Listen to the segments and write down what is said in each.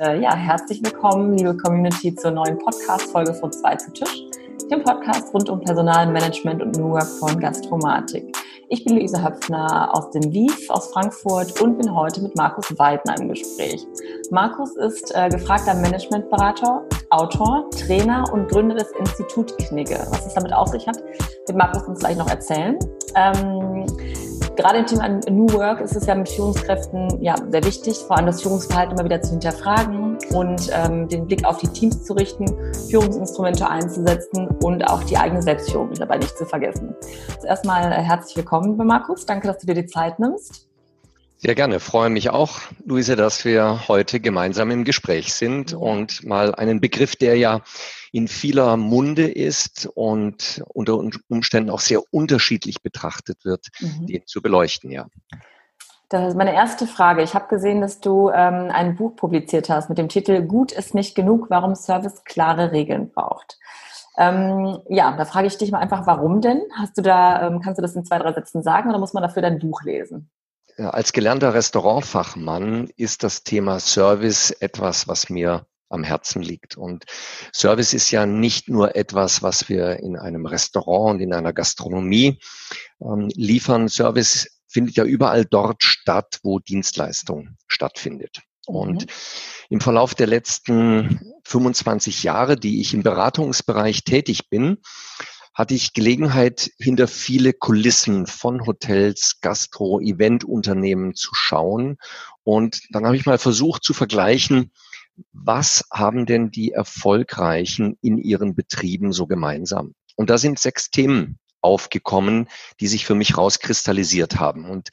Äh, ja, herzlich willkommen, liebe Community, zur neuen Podcast-Folge von Zwei zu Tisch, dem Podcast rund um Personalmanagement und New Work von Gastromatik. Ich bin Luise Höpfner aus dem WIF aus Frankfurt und bin heute mit Markus Weidner im Gespräch. Markus ist äh, gefragter Managementberater, Autor, Trainer und Gründer des Institut Knigge. Was es damit auf sich hat, wird Markus uns gleich noch erzählen. Ähm, gerade im Thema New Work ist es ja mit Führungskräften ja, sehr wichtig, vor allem das Führungsverhalten immer wieder zu hinterfragen und ähm, den Blick auf die Teams zu richten, Führungsinstrumente einzusetzen und auch die eigene Selbstführung dabei nicht zu vergessen. Zuerst mal äh, herzlich willkommen, Markus. Danke, dass du dir die Zeit nimmst. Sehr gerne. Freue mich auch, Luise, dass wir heute gemeinsam im Gespräch sind und mal einen Begriff, der ja in vieler Munde ist und unter Umständen auch sehr unterschiedlich betrachtet wird, mhm. den zu beleuchten, ja. Das ist meine erste Frage. Ich habe gesehen, dass du ähm, ein Buch publiziert hast mit dem Titel Gut ist nicht genug, warum Service klare Regeln braucht. Ähm, ja, da frage ich dich mal einfach, warum denn? Hast du da, ähm, kannst du das in zwei, drei Sätzen sagen oder muss man dafür dein Buch lesen? Als gelernter Restaurantfachmann ist das Thema Service etwas, was mir am Herzen liegt. Und Service ist ja nicht nur etwas, was wir in einem Restaurant und in einer Gastronomie ähm, liefern. Service findet ja überall dort statt, wo Dienstleistung stattfindet. Und mhm. im Verlauf der letzten 25 Jahre, die ich im Beratungsbereich tätig bin, hatte ich Gelegenheit, hinter viele Kulissen von Hotels, Gastro, Eventunternehmen zu schauen. Und dann habe ich mal versucht zu vergleichen, was haben denn die Erfolgreichen in ihren Betrieben so gemeinsam? Und da sind sechs Themen aufgekommen, die sich für mich rauskristallisiert haben. Und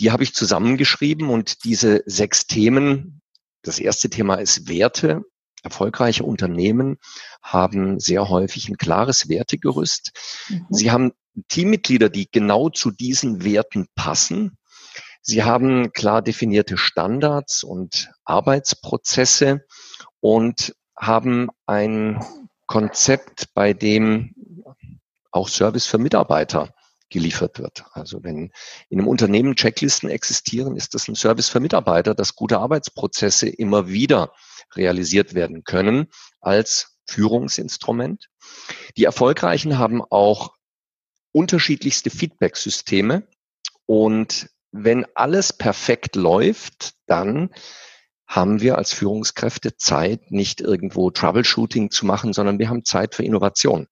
die habe ich zusammengeschrieben und diese sechs Themen, das erste Thema ist Werte, Erfolgreiche Unternehmen haben sehr häufig ein klares Wertegerüst. Mhm. Sie haben Teammitglieder, die genau zu diesen Werten passen. Sie haben klar definierte Standards und Arbeitsprozesse und haben ein Konzept, bei dem auch Service für Mitarbeiter geliefert wird. Also wenn in einem Unternehmen Checklisten existieren, ist das ein Service für Mitarbeiter, dass gute Arbeitsprozesse immer wieder realisiert werden können als Führungsinstrument. Die Erfolgreichen haben auch unterschiedlichste Feedback-Systeme und wenn alles perfekt läuft, dann haben wir als Führungskräfte Zeit, nicht irgendwo Troubleshooting zu machen, sondern wir haben Zeit für Innovation.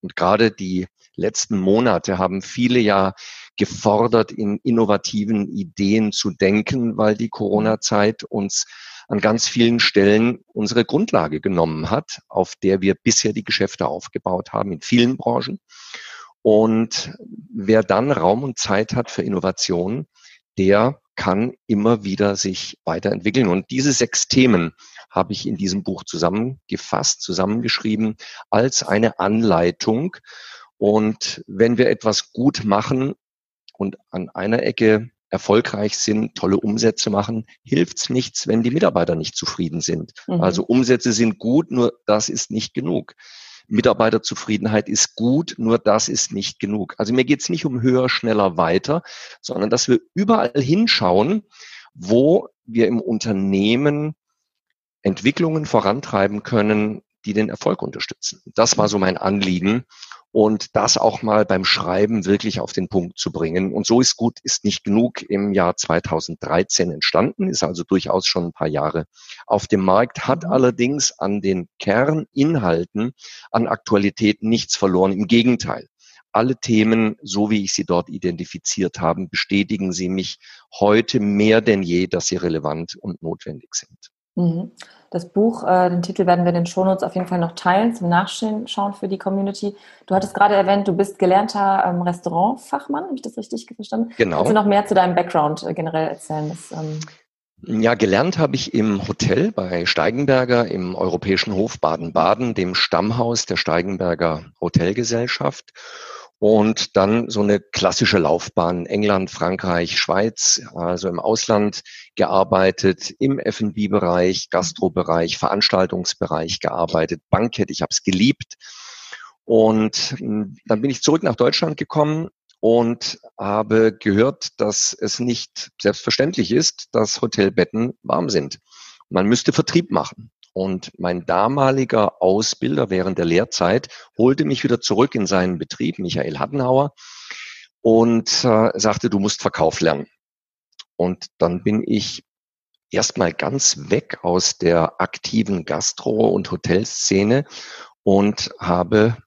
Und gerade die letzten Monate haben viele ja gefordert, in innovativen Ideen zu denken, weil die Corona-Zeit uns an ganz vielen Stellen unsere Grundlage genommen hat, auf der wir bisher die Geschäfte aufgebaut haben, in vielen Branchen. Und wer dann Raum und Zeit hat für Innovation, der kann immer wieder sich weiterentwickeln. Und diese sechs Themen habe ich in diesem Buch zusammengefasst, zusammengeschrieben als eine Anleitung. Und wenn wir etwas gut machen und an einer Ecke erfolgreich sind, tolle Umsätze machen, hilft's nichts, wenn die Mitarbeiter nicht zufrieden sind. Mhm. Also Umsätze sind gut, nur das ist nicht genug. Mitarbeiterzufriedenheit ist gut, nur das ist nicht genug. Also mir geht's nicht um höher, schneller, weiter, sondern dass wir überall hinschauen, wo wir im Unternehmen Entwicklungen vorantreiben können, die den Erfolg unterstützen. Das war so mein Anliegen und das auch mal beim Schreiben wirklich auf den Punkt zu bringen. Und so ist gut, ist nicht genug im Jahr 2013 entstanden, ist also durchaus schon ein paar Jahre auf dem Markt, hat mhm. allerdings an den Kerninhalten, an Aktualität nichts verloren. Im Gegenteil. Alle Themen, so wie ich sie dort identifiziert habe, bestätigen sie mich heute mehr denn je, dass sie relevant und notwendig sind. Mhm. Das Buch, äh, den Titel werden wir in den Shownotes auf jeden Fall noch teilen, zum Nachschauen für die Community. Du hattest gerade erwähnt, du bist gelernter ähm, Restaurantfachmann, habe ich das richtig verstanden? Genau. Kannst du noch mehr zu deinem Background äh, generell erzählen? Das, ähm ja, gelernt habe ich im Hotel bei Steigenberger im Europäischen Hof Baden-Baden, dem Stammhaus der Steigenberger Hotelgesellschaft und dann so eine klassische Laufbahn England, Frankreich, Schweiz, also im Ausland gearbeitet, im F&B-Bereich, Gastro-Bereich, Veranstaltungsbereich gearbeitet, Bankett, ich habe es geliebt. Und hm, dann bin ich zurück nach Deutschland gekommen und habe gehört, dass es nicht selbstverständlich ist, dass Hotelbetten warm sind. man müsste Vertrieb machen. Und mein damaliger Ausbilder während der Lehrzeit holte mich wieder zurück in seinen Betrieb, Michael Hattenhauer, und äh, sagte, du musst Verkauf lernen. Und dann bin ich erstmal ganz weg aus der aktiven Gastro- und Hotelszene und habe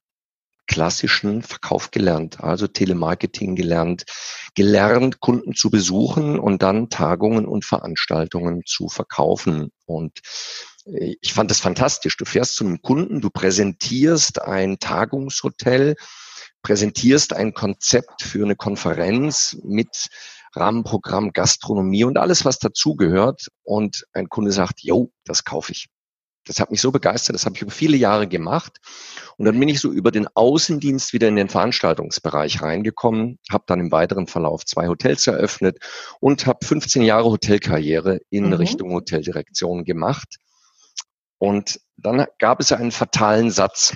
klassischen Verkauf gelernt, also Telemarketing gelernt, gelernt, Kunden zu besuchen und dann Tagungen und Veranstaltungen zu verkaufen. Und ich fand das fantastisch. Du fährst zu einem Kunden, du präsentierst ein Tagungshotel, präsentierst ein Konzept für eine Konferenz mit Rahmenprogramm, Gastronomie und alles, was dazugehört. Und ein Kunde sagt, yo, das kaufe ich. Das hat mich so begeistert, das habe ich über viele Jahre gemacht. Und dann bin ich so über den Außendienst wieder in den Veranstaltungsbereich reingekommen, habe dann im weiteren Verlauf zwei Hotels eröffnet und habe 15 Jahre Hotelkarriere in mhm. Richtung Hoteldirektion gemacht. Und dann gab es einen fatalen Satz,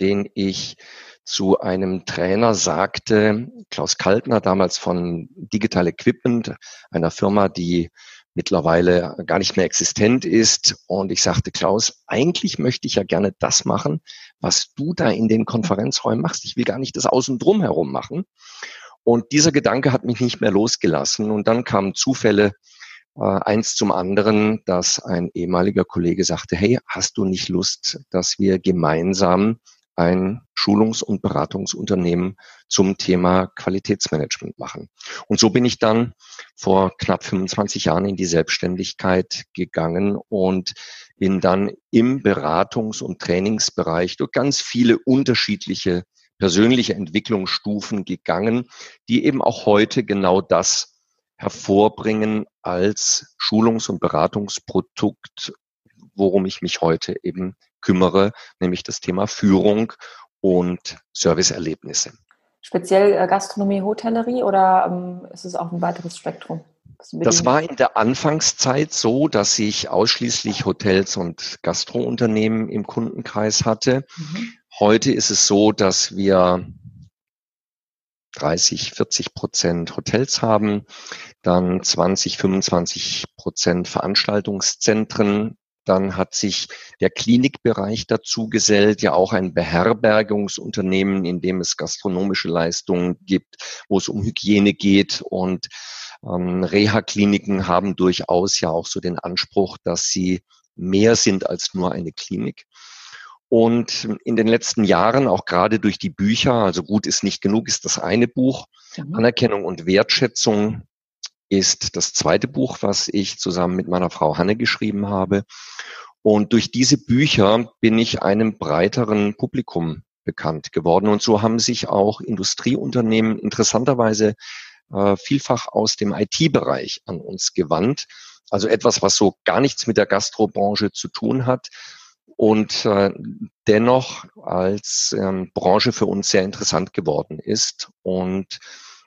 den ich zu einem Trainer sagte, Klaus Kaltner, damals von Digital Equipment, einer Firma, die mittlerweile gar nicht mehr existent ist. Und ich sagte, Klaus, eigentlich möchte ich ja gerne das machen, was du da in den Konferenzräumen machst. Ich will gar nicht das Außen drum herum machen. Und dieser Gedanke hat mich nicht mehr losgelassen. Und dann kamen Zufälle äh, eins zum anderen, dass ein ehemaliger Kollege sagte, hey, hast du nicht Lust, dass wir gemeinsam ein Schulungs- und Beratungsunternehmen zum Thema Qualitätsmanagement machen. Und so bin ich dann vor knapp 25 Jahren in die Selbstständigkeit gegangen und bin dann im Beratungs- und Trainingsbereich durch ganz viele unterschiedliche persönliche Entwicklungsstufen gegangen, die eben auch heute genau das hervorbringen als Schulungs- und Beratungsprodukt, worum ich mich heute eben kümmere, nämlich das Thema Führung und Serviceerlebnisse. Speziell äh, Gastronomie, Hotellerie oder ähm, ist es auch ein weiteres Spektrum? Das war in der Anfangszeit so, dass ich ausschließlich Hotels und Gastrounternehmen im Kundenkreis hatte. Mhm. Heute ist es so, dass wir 30, 40 Prozent Hotels haben, dann 20, 25 Prozent Veranstaltungszentren dann hat sich der Klinikbereich dazu gesellt, ja auch ein Beherbergungsunternehmen, in dem es gastronomische Leistungen gibt, wo es um Hygiene geht. Und ähm, Reha-Kliniken haben durchaus ja auch so den Anspruch, dass sie mehr sind als nur eine Klinik. Und in den letzten Jahren, auch gerade durch die Bücher, also gut ist nicht genug, ist das eine Buch, mhm. Anerkennung und Wertschätzung ist das zweite Buch, was ich zusammen mit meiner Frau Hanne geschrieben habe. Und durch diese Bücher bin ich einem breiteren Publikum bekannt geworden. Und so haben sich auch Industrieunternehmen interessanterweise äh, vielfach aus dem IT-Bereich an uns gewandt. Also etwas, was so gar nichts mit der Gastrobranche zu tun hat und äh, dennoch als ähm, Branche für uns sehr interessant geworden ist. Und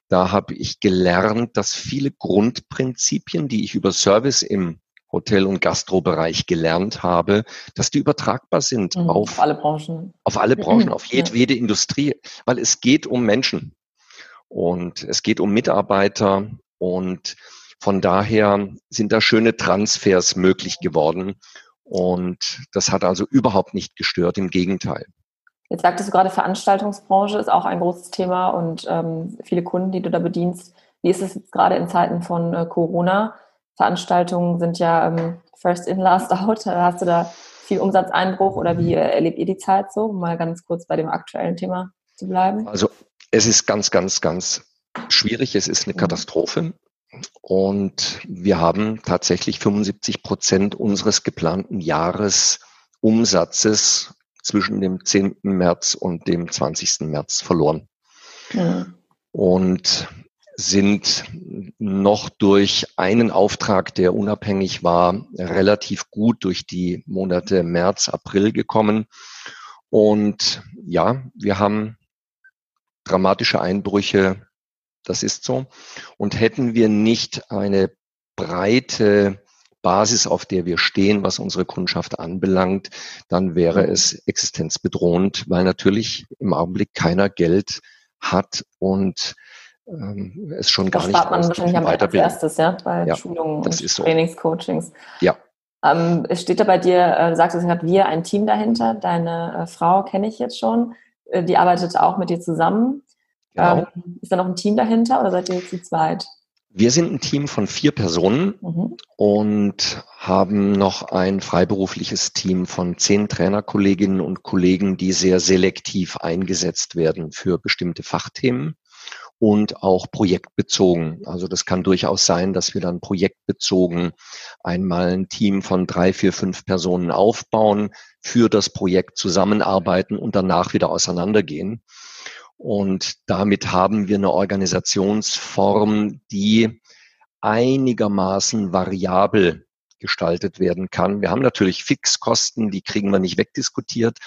da habe ich gelernt, dass viele Grundprinzipien, die ich über Service im Hotel- und Gastrobereich gelernt habe, dass die übertragbar sind mhm, auf, auf, alle Branchen. Auf alle Branchen, auf jedwede ja. Industrie, weil es geht um Menschen und es geht um Mitarbeiter und von daher sind da schöne Transfers möglich geworden und das hat also überhaupt nicht gestört, im Gegenteil. Jetzt sagtest du gerade, Veranstaltungsbranche ist auch ein großes Thema und ähm, viele Kunden, die du da bedienst. Wie ist es jetzt gerade in Zeiten von äh, Corona? Veranstaltungen sind ja ähm, first in, last out. Hast du da viel Umsatzeinbruch oder wie äh, erlebt ihr die Zeit so? Um mal ganz kurz bei dem aktuellen Thema zu bleiben. Also es ist ganz, ganz, ganz schwierig. Es ist eine mhm. Katastrophe. Und wir haben tatsächlich 75 Prozent unseres geplanten Jahresumsatzes zwischen dem 10. März und dem 20. März verloren. Ja. Und sind noch durch einen Auftrag, der unabhängig war, relativ gut durch die Monate März, April gekommen. Und ja, wir haben dramatische Einbrüche, das ist so. Und hätten wir nicht eine breite Basis, auf der wir stehen, was unsere Kundschaft anbelangt, dann wäre mhm. es existenzbedrohend, weil natürlich im Augenblick keiner Geld hat und ähm, es schon das gar nicht spart man wahrscheinlich am als erstes, ja, bei ja, Schulungen und so. Trainings, Coachings. Ja. Ähm, steht da bei dir, äh, sagst du gerade wir, ein Team dahinter? Deine äh, Frau kenne ich jetzt schon. Äh, die arbeitet auch mit dir zusammen. Genau. Ähm, ist da noch ein Team dahinter oder seid ihr jetzt zu zweit? Wir sind ein Team von vier Personen mhm. und haben noch ein freiberufliches Team von zehn Trainerkolleginnen und Kollegen, die sehr selektiv eingesetzt werden für bestimmte Fachthemen und auch projektbezogen. Also das kann durchaus sein, dass wir dann projektbezogen einmal ein Team von drei, vier, fünf Personen aufbauen, für das Projekt zusammenarbeiten und danach wieder auseinandergehen. Und damit haben wir eine Organisationsform, die einigermaßen variabel gestaltet werden kann. Wir haben natürlich Fixkosten, die kriegen wir nicht wegdiskutiert.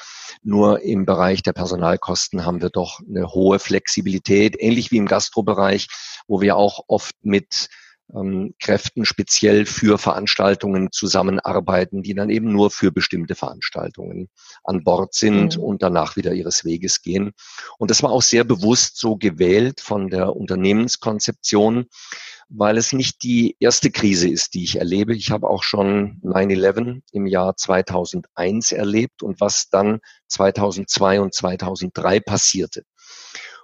Nur im Bereich der Personalkosten haben wir doch eine hohe Flexibilität, ähnlich wie im Gastrobereich, wo wir auch oft mit ähm, Kräften speziell für Veranstaltungen zusammenarbeiten, die dann eben nur für bestimmte Veranstaltungen an Bord sind mhm. und danach wieder ihres Weges gehen. Und das war auch sehr bewusst so gewählt von der Unternehmenskonzeption, weil es nicht die erste Krise ist, die ich erlebe. Ich habe auch schon 9-11 im Jahr 2001 erlebt und was dann 2002 und 2003 passierte.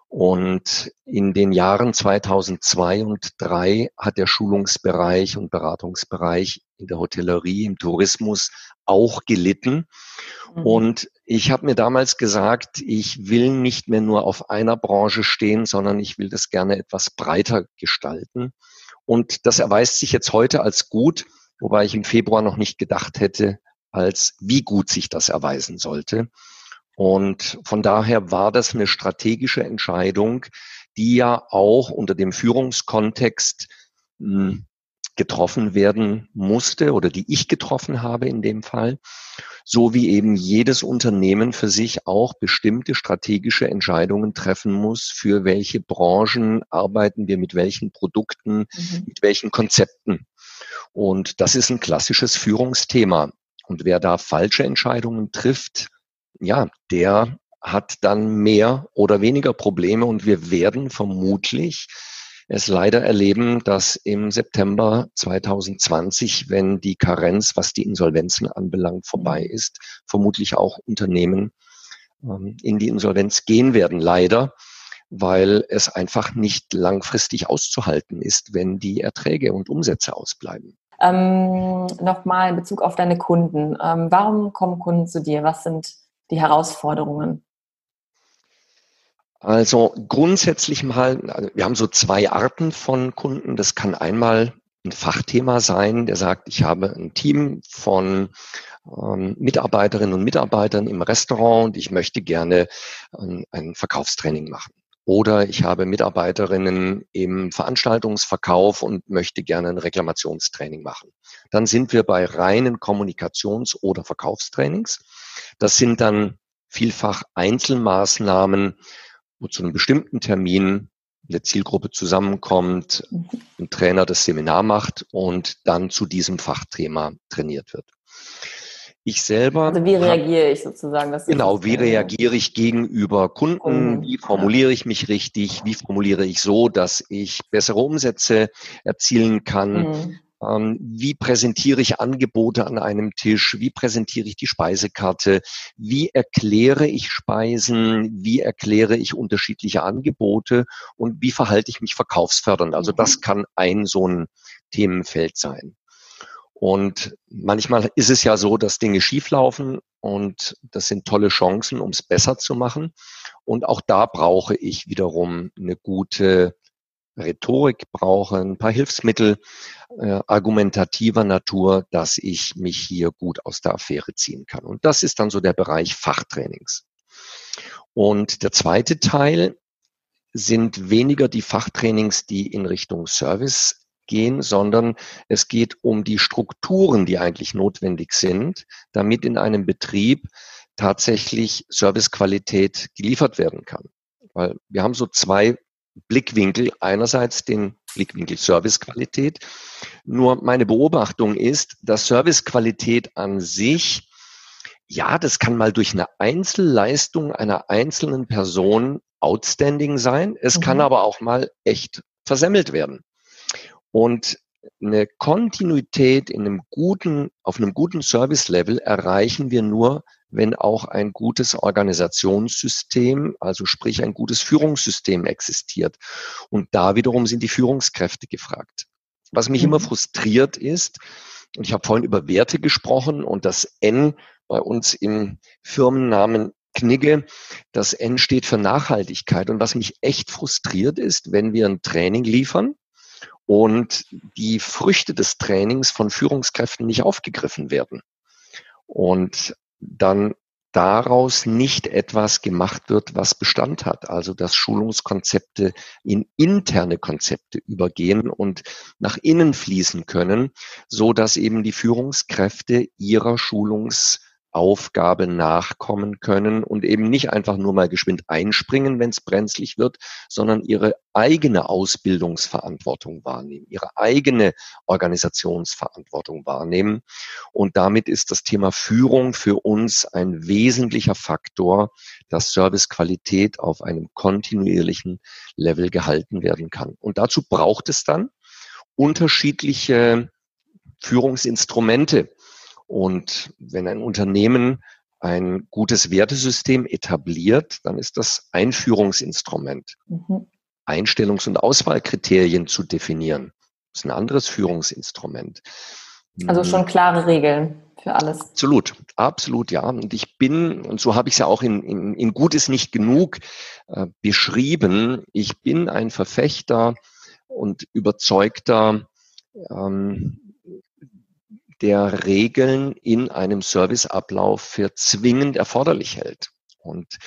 Und in den Jahren 2002 und 2003 hat der Schulungsbereich und Beratungsbereich in der Hotellerie, im Tourismus auch gelitten. Mhm. Und ich habe mir damals gesagt, ich will nicht mehr nur auf einer Branche stehen, sondern ich will das gerne etwas breiter gestalten. Und das erweist sich jetzt heute als gut, wobei ich im Februar noch nicht gedacht hätte, als wie gut sich das erweisen sollte. Und von daher war das eine strategische Entscheidung, die ja auch unter dem Führungskontext hm, getroffen werden musste oder die ich getroffen habe in dem Fall, so wie eben jedes Unternehmen für sich auch bestimmte strategische Entscheidungen treffen muss, für welche Branchen arbeiten wir mit welchen Produkten, mhm. mit welchen Konzepten. Und das ist ein klassisches Führungsthema. Und wer da falsche Entscheidungen trifft, ja, der hat dann mehr oder weniger Probleme und wir werden vermutlich es leider erleben, dass im September 2020, wenn die Karenz, was die Insolvenzen anbelangt, vorbei mhm. ist, vermutlich auch Unternehmen ähm, in die Insolvenz gehen werden, leider, weil es einfach nicht langfristig auszuhalten ist, wenn die Erträge und Umsätze ausbleiben. Ähm, Nochmal in Bezug auf deine Kunden. Ähm, warum kommen Kunden zu dir? Was sind die Herausforderungen? Also grundsätzlich mal, also wir haben so zwei Arten von Kunden. Das kann einmal ein Fachthema sein, der sagt, ich habe ein Team von ähm, Mitarbeiterinnen und Mitarbeitern im Restaurant und ich möchte gerne ein, ein Verkaufstraining machen. Oder ich habe Mitarbeiterinnen im Veranstaltungsverkauf und möchte gerne ein Reklamationstraining machen. Dann sind wir bei reinen Kommunikations- oder Verkaufstrainings. Das sind dann vielfach Einzelmaßnahmen, wo zu einem bestimmten Termin eine Zielgruppe zusammenkommt, mhm. ein Trainer das Seminar macht und dann zu diesem Fachthema trainiert wird. Ich selber. Also wie reagiere ich sozusagen? Genau, wie reagiere ich gegenüber Kunden? Wie formuliere ich mich richtig? Wie formuliere ich so, dass ich bessere Umsätze erzielen kann? Mhm. Ähm, wie präsentiere ich Angebote an einem Tisch? Wie präsentiere ich die Speisekarte? Wie erkläre ich Speisen? Wie erkläre ich unterschiedliche Angebote? Und wie verhalte ich mich verkaufsfördernd? Also das mhm. kann ein so ein Themenfeld sein. Und manchmal ist es ja so, dass Dinge schieflaufen und das sind tolle Chancen, um es besser zu machen. Und auch da brauche ich wiederum eine gute Rhetorik brauche, ein paar Hilfsmittel äh, argumentativer Natur, dass ich mich hier gut aus der Affäre ziehen kann. Und das ist dann so der Bereich Fachtrainings. Und der zweite Teil sind weniger die Fachtrainings, die in Richtung Service gehen, sondern es geht um die Strukturen, die eigentlich notwendig sind, damit in einem Betrieb tatsächlich Servicequalität geliefert werden kann. Weil wir haben so zwei Blickwinkel. Einerseits den Blickwinkel Servicequalität. Nur meine Beobachtung ist, dass Servicequalität an sich, ja, das kann mal durch eine Einzelleistung einer einzelnen Person outstanding sein. Es mhm. kann aber auch mal echt versemmelt werden. Und eine Kontinuität in einem guten, auf einem guten Service-Level erreichen wir nur, wenn auch ein gutes Organisationssystem, also sprich ein gutes Führungssystem existiert. Und da wiederum sind die Führungskräfte gefragt. Was mich mhm. immer frustriert ist, und ich habe vorhin über Werte gesprochen und das N bei uns im Firmennamen Knigge, das N steht für Nachhaltigkeit. Und was mich echt frustriert ist, wenn wir ein Training liefern und die Früchte des Trainings von Führungskräften nicht aufgegriffen werden. Und dann daraus nicht etwas gemacht wird, was Bestand hat. Also dass Schulungskonzepte in interne Konzepte übergehen und nach innen fließen können, so dass eben die Führungskräfte ihrer Schulungs Aufgabe nachkommen können und eben nicht einfach nur mal geschwind einspringen, wenn es brenzlig wird, sondern ihre eigene Ausbildungsverantwortung wahrnehmen, ihre eigene Organisationsverantwortung wahrnehmen. Und damit ist das Thema Führung für uns ein wesentlicher Faktor, dass Servicequalität auf einem kontinuierlichen Level gehalten werden kann. Und dazu braucht es dann unterschiedliche Führungsinstrumente. Und wenn ein Unternehmen ein gutes Wertesystem etabliert, dann ist das Einführungsinstrument. Mhm. Einstellungs- und Auswahlkriterien zu definieren. Das ist ein anderes Führungsinstrument. Also schon klare Regeln für alles. Absolut, absolut, ja. Und ich bin, und so habe ich es ja auch in, in, in Gut ist nicht genug äh, beschrieben, ich bin ein Verfechter und überzeugter ähm, der Regeln in einem Serviceablauf für zwingend erforderlich hält. Und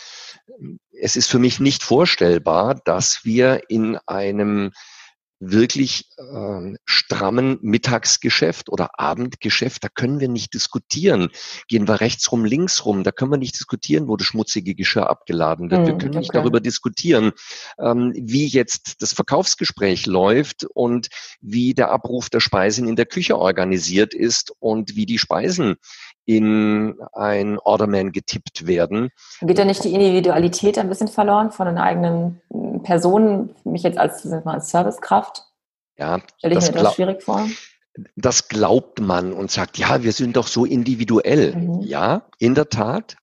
ähm, es ist für mich nicht vorstellbar, dass wir in einem wirklich äh, strammen Mittagsgeschäft oder Abendgeschäft, da können wir nicht diskutieren. Gehen wir rechts rum, links rum, da können wir nicht diskutieren, wo das schmutzige Geschirr abgeladen wird. wir hm, können okay. nicht darüber diskutieren, ähm, wie jetzt das Verkaufsgespräch läuft und wie der Abruf der Speisen in der Küche organisiert ist und wie die Speisen in ein Orderman getippt werden. Geht da nicht die Individualität ein bisschen verloren von den eigenen Personen? Mich jetzt als, als Servicekraft? Ja, stelle ich mir das schwierig vor. Das glaubt man und sagt, ja, wir sind doch so individuell. Mhm. Ja, in der Tat.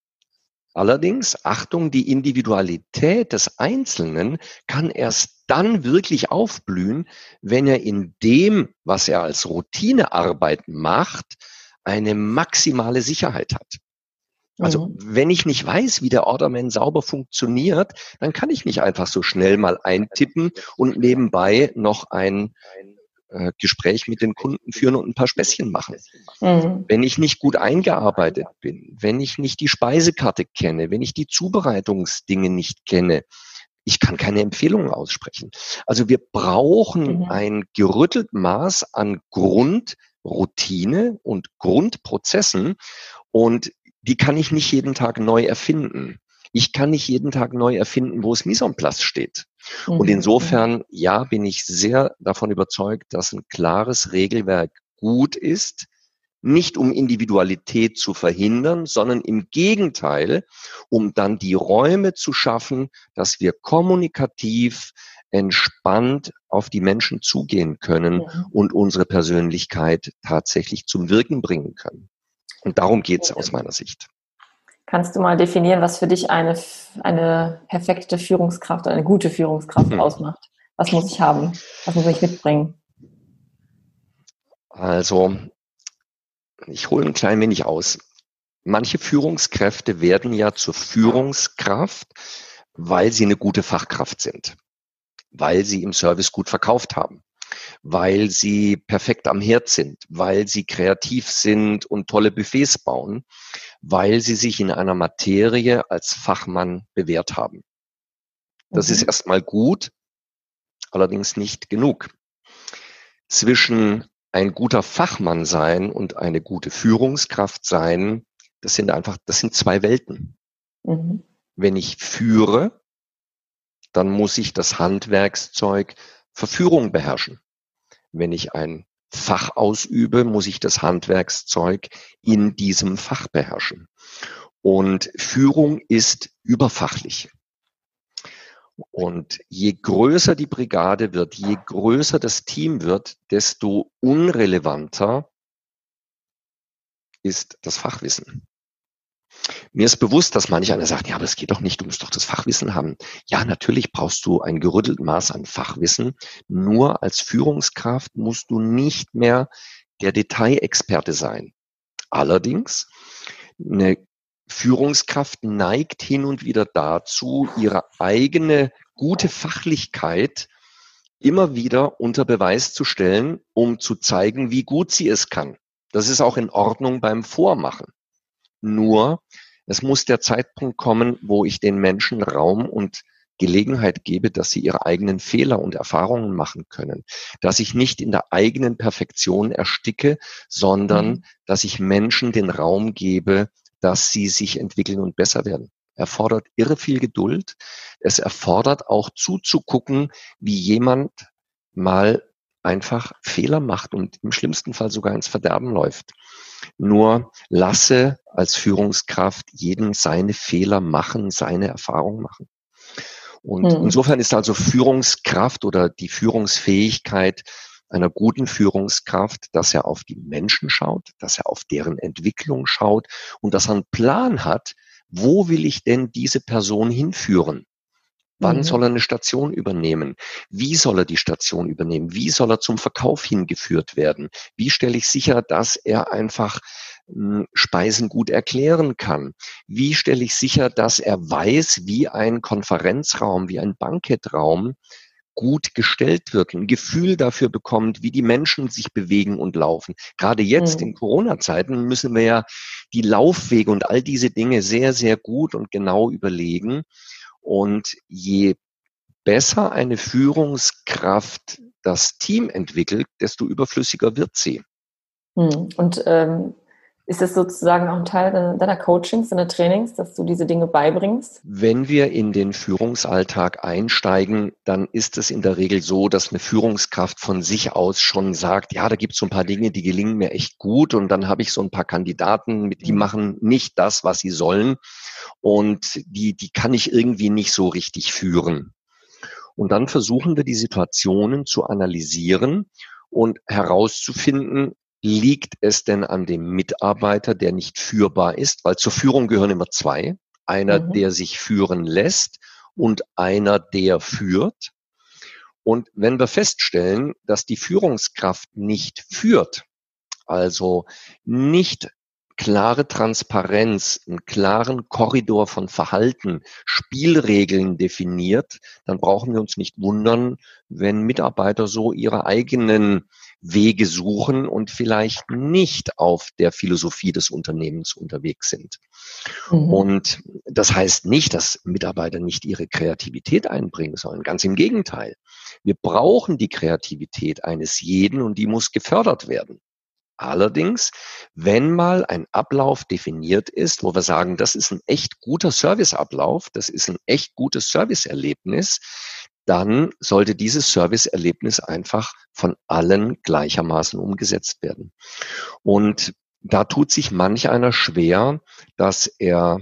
Allerdings, Achtung, die Individualität des Einzelnen kann erst dann wirklich aufblühen, wenn er in dem, was er als Routinearbeit macht, eine maximale Sicherheit hat. Also mhm. wenn ich nicht weiß, wie der Orderman sauber funktioniert, dann kann ich nicht einfach so schnell mal eintippen und nebenbei noch ein äh, Gespräch mit den Kunden führen und ein paar Späßchen machen. Mhm. Wenn ich nicht gut eingearbeitet bin, wenn ich nicht die Speisekarte kenne, wenn ich die Zubereitungsdinge nicht kenne, ich kann keine Empfehlungen aussprechen. Also wir brauchen mhm. ein gerüttelt Maß an Grundroutine und Grundprozessen und die kann ich nicht jeden Tag neu erfinden. Ich kann nicht jeden Tag neu erfinden, wo es Mise en place steht. Mhm. Und insofern, ja, bin ich sehr davon überzeugt, dass ein klares Regelwerk gut ist, nicht um Individualität zu verhindern, sondern im Gegenteil, um dann die Räume zu schaffen, dass wir kommunikativ entspannt auf die Menschen zugehen können ja. und unsere Persönlichkeit tatsächlich zum Wirken bringen können. Und darum geht es aus meiner Sicht. Kannst du mal definieren, was für dich eine, eine perfekte Führungskraft oder eine gute Führungskraft hm. ausmacht? Was muss ich haben? Was muss ich mitbringen? Also, ich hole ein klein wenig aus. Manche Führungskräfte werden ja zur Führungskraft, weil sie eine gute Fachkraft sind, weil sie im Service gut verkauft haben, weil sie perfekt am Herd sind, weil sie kreativ sind und tolle Buffets bauen, weil sie sich in einer Materie als Fachmann bewährt haben. Das mhm. ist erstmal gut, allerdings nicht genug. Zwischen ein guter Fachmann sein und eine gute Führungskraft sein, das sind einfach, das sind zwei Welten. Mhm. Wenn ich führe, dann muss ich das Handwerkszeug Verführung beherrschen. Wenn ich ein Fach ausübe, muss ich das Handwerkszeug in diesem Fach beherrschen. Und Führung ist überfachlich. Und je größer die Brigade wird, je größer das Team wird, desto unrelevanter ist das Fachwissen. Mir ist bewusst, dass manch einer sagt, ja, aber es geht doch nicht, du musst doch das Fachwissen haben. Ja, natürlich brauchst du ein gerüttelt Maß an Fachwissen. Nur als Führungskraft musst du nicht mehr der Detailexperte sein. Allerdings, eine Führungskraft neigt hin und wieder dazu, ihre eigene gute Fachlichkeit immer wieder unter Beweis zu stellen, um zu zeigen, wie gut sie es kann. Das ist auch in Ordnung beim Vormachen. Nur, es muss der Zeitpunkt kommen, wo ich den Menschen Raum und Gelegenheit gebe, dass sie ihre eigenen Fehler und Erfahrungen machen können. Dass ich nicht in der eigenen Perfektion ersticke, sondern mhm. dass ich Menschen den Raum gebe, dass sie sich entwickeln und besser werden. Erfordert irre viel Geduld. Es erfordert auch zuzugucken, wie jemand mal einfach Fehler macht und im schlimmsten Fall sogar ins Verderben läuft. Nur lasse als Führungskraft jeden seine Fehler machen, seine Erfahrung machen. Und hm. insofern ist also Führungskraft oder die Führungsfähigkeit einer guten Führungskraft, dass er auf die Menschen schaut, dass er auf deren Entwicklung schaut und dass er einen Plan hat, wo will ich denn diese Person hinführen? Wann mhm. soll er eine Station übernehmen? Wie soll er die Station übernehmen? Wie soll er zum Verkauf hingeführt werden? Wie stelle ich sicher, dass er einfach hm, Speisen gut erklären kann? Wie stelle ich sicher, dass er weiß, wie ein Konferenzraum, wie ein Bankettraum gut gestellt wird, ein Gefühl dafür bekommt, wie die Menschen sich bewegen und laufen. Gerade jetzt mhm. in Corona-Zeiten müssen wir ja die Laufwege und all diese Dinge sehr, sehr gut und genau überlegen. Und je besser eine Führungskraft das Team entwickelt, desto überflüssiger wird sie. Hm. Und ähm, ist das sozusagen auch ein Teil deiner Coachings, deiner Trainings, dass du diese Dinge beibringst? Wenn wir in den Führungsalltag einsteigen, dann ist es in der Regel so, dass eine Führungskraft von sich aus schon sagt, ja, da gibt es so ein paar Dinge, die gelingen mir echt gut und dann habe ich so ein paar Kandidaten, die mhm. machen nicht das, was sie sollen und die, die kann ich irgendwie nicht so richtig führen. Und dann versuchen wir die Situationen zu analysieren und herauszufinden, liegt es denn an dem Mitarbeiter, der nicht führbar ist? Weil zur Führung gehören immer zwei. Einer, mhm. der sich führen lässt und einer, der führt. Und wenn wir feststellen, dass die Führungskraft nicht führt, also nicht klare Transparenz, einen klaren Korridor von Verhalten, Spielregeln definiert, dann brauchen wir uns nicht wundern, wenn Mitarbeiter so ihre eigenen Wege suchen und vielleicht nicht auf der Philosophie des Unternehmens unterwegs sind. Mhm. Und das heißt nicht, dass Mitarbeiter nicht ihre Kreativität einbringen sollen. Ganz im Gegenteil. Wir brauchen die Kreativität eines jeden und die muss gefördert werden. Allerdings, wenn mal ein Ablauf definiert ist, wo wir sagen, das ist ein echt guter Serviceablauf, das ist ein echt gutes Serviceerlebnis, dann sollte dieses Serviceerlebnis einfach von allen gleichermaßen umgesetzt werden. Und da tut sich manch einer schwer, dass er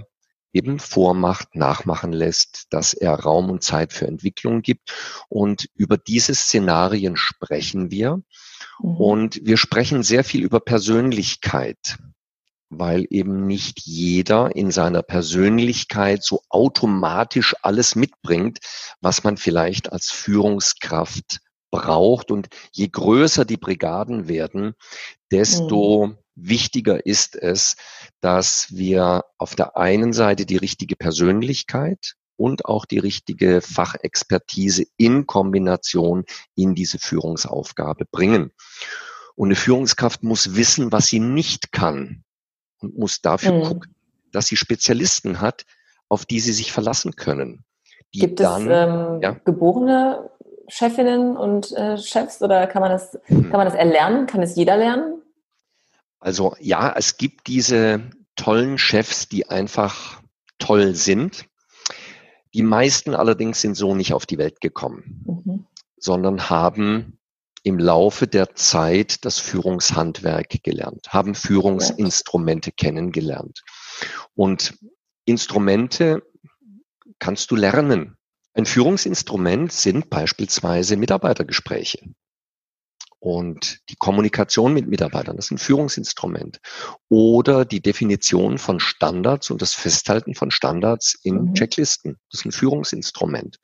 eben vormacht, nachmachen lässt, dass er Raum und Zeit für Entwicklung gibt. Und über diese Szenarien sprechen wir. Mhm. Und wir sprechen sehr viel über Persönlichkeit, weil eben nicht jeder in seiner Persönlichkeit so automatisch alles mitbringt, was man vielleicht als Führungskraft braucht. Und je größer die Brigaden werden, desto mhm wichtiger ist es, dass wir auf der einen Seite die richtige Persönlichkeit und auch die richtige Fachexpertise in Kombination in diese Führungsaufgabe bringen. Und eine Führungskraft muss wissen, was sie nicht kann und muss dafür mhm. gucken, dass sie Spezialisten hat, auf die sie sich verlassen können. Gibt dann, es ähm, ja? geborene Chefinnen und äh, Chefs oder kann man das, hm. kann man das erlernen? Kann es jeder lernen? Also ja, es gibt diese tollen Chefs, die einfach toll sind. Die meisten allerdings sind so nicht auf die Welt gekommen, mhm. sondern haben im Laufe der Zeit das Führungshandwerk gelernt, haben Führungsinstrumente kennengelernt. Und Instrumente kannst du lernen. Ein Führungsinstrument sind beispielsweise Mitarbeitergespräche und die Kommunikation mit Mitarbeitern, das ist ein Führungsinstrument. Oder die Definition von Standards und das Festhalten von Standards in mhm. Checklisten, das ist ein Führungsinstrument.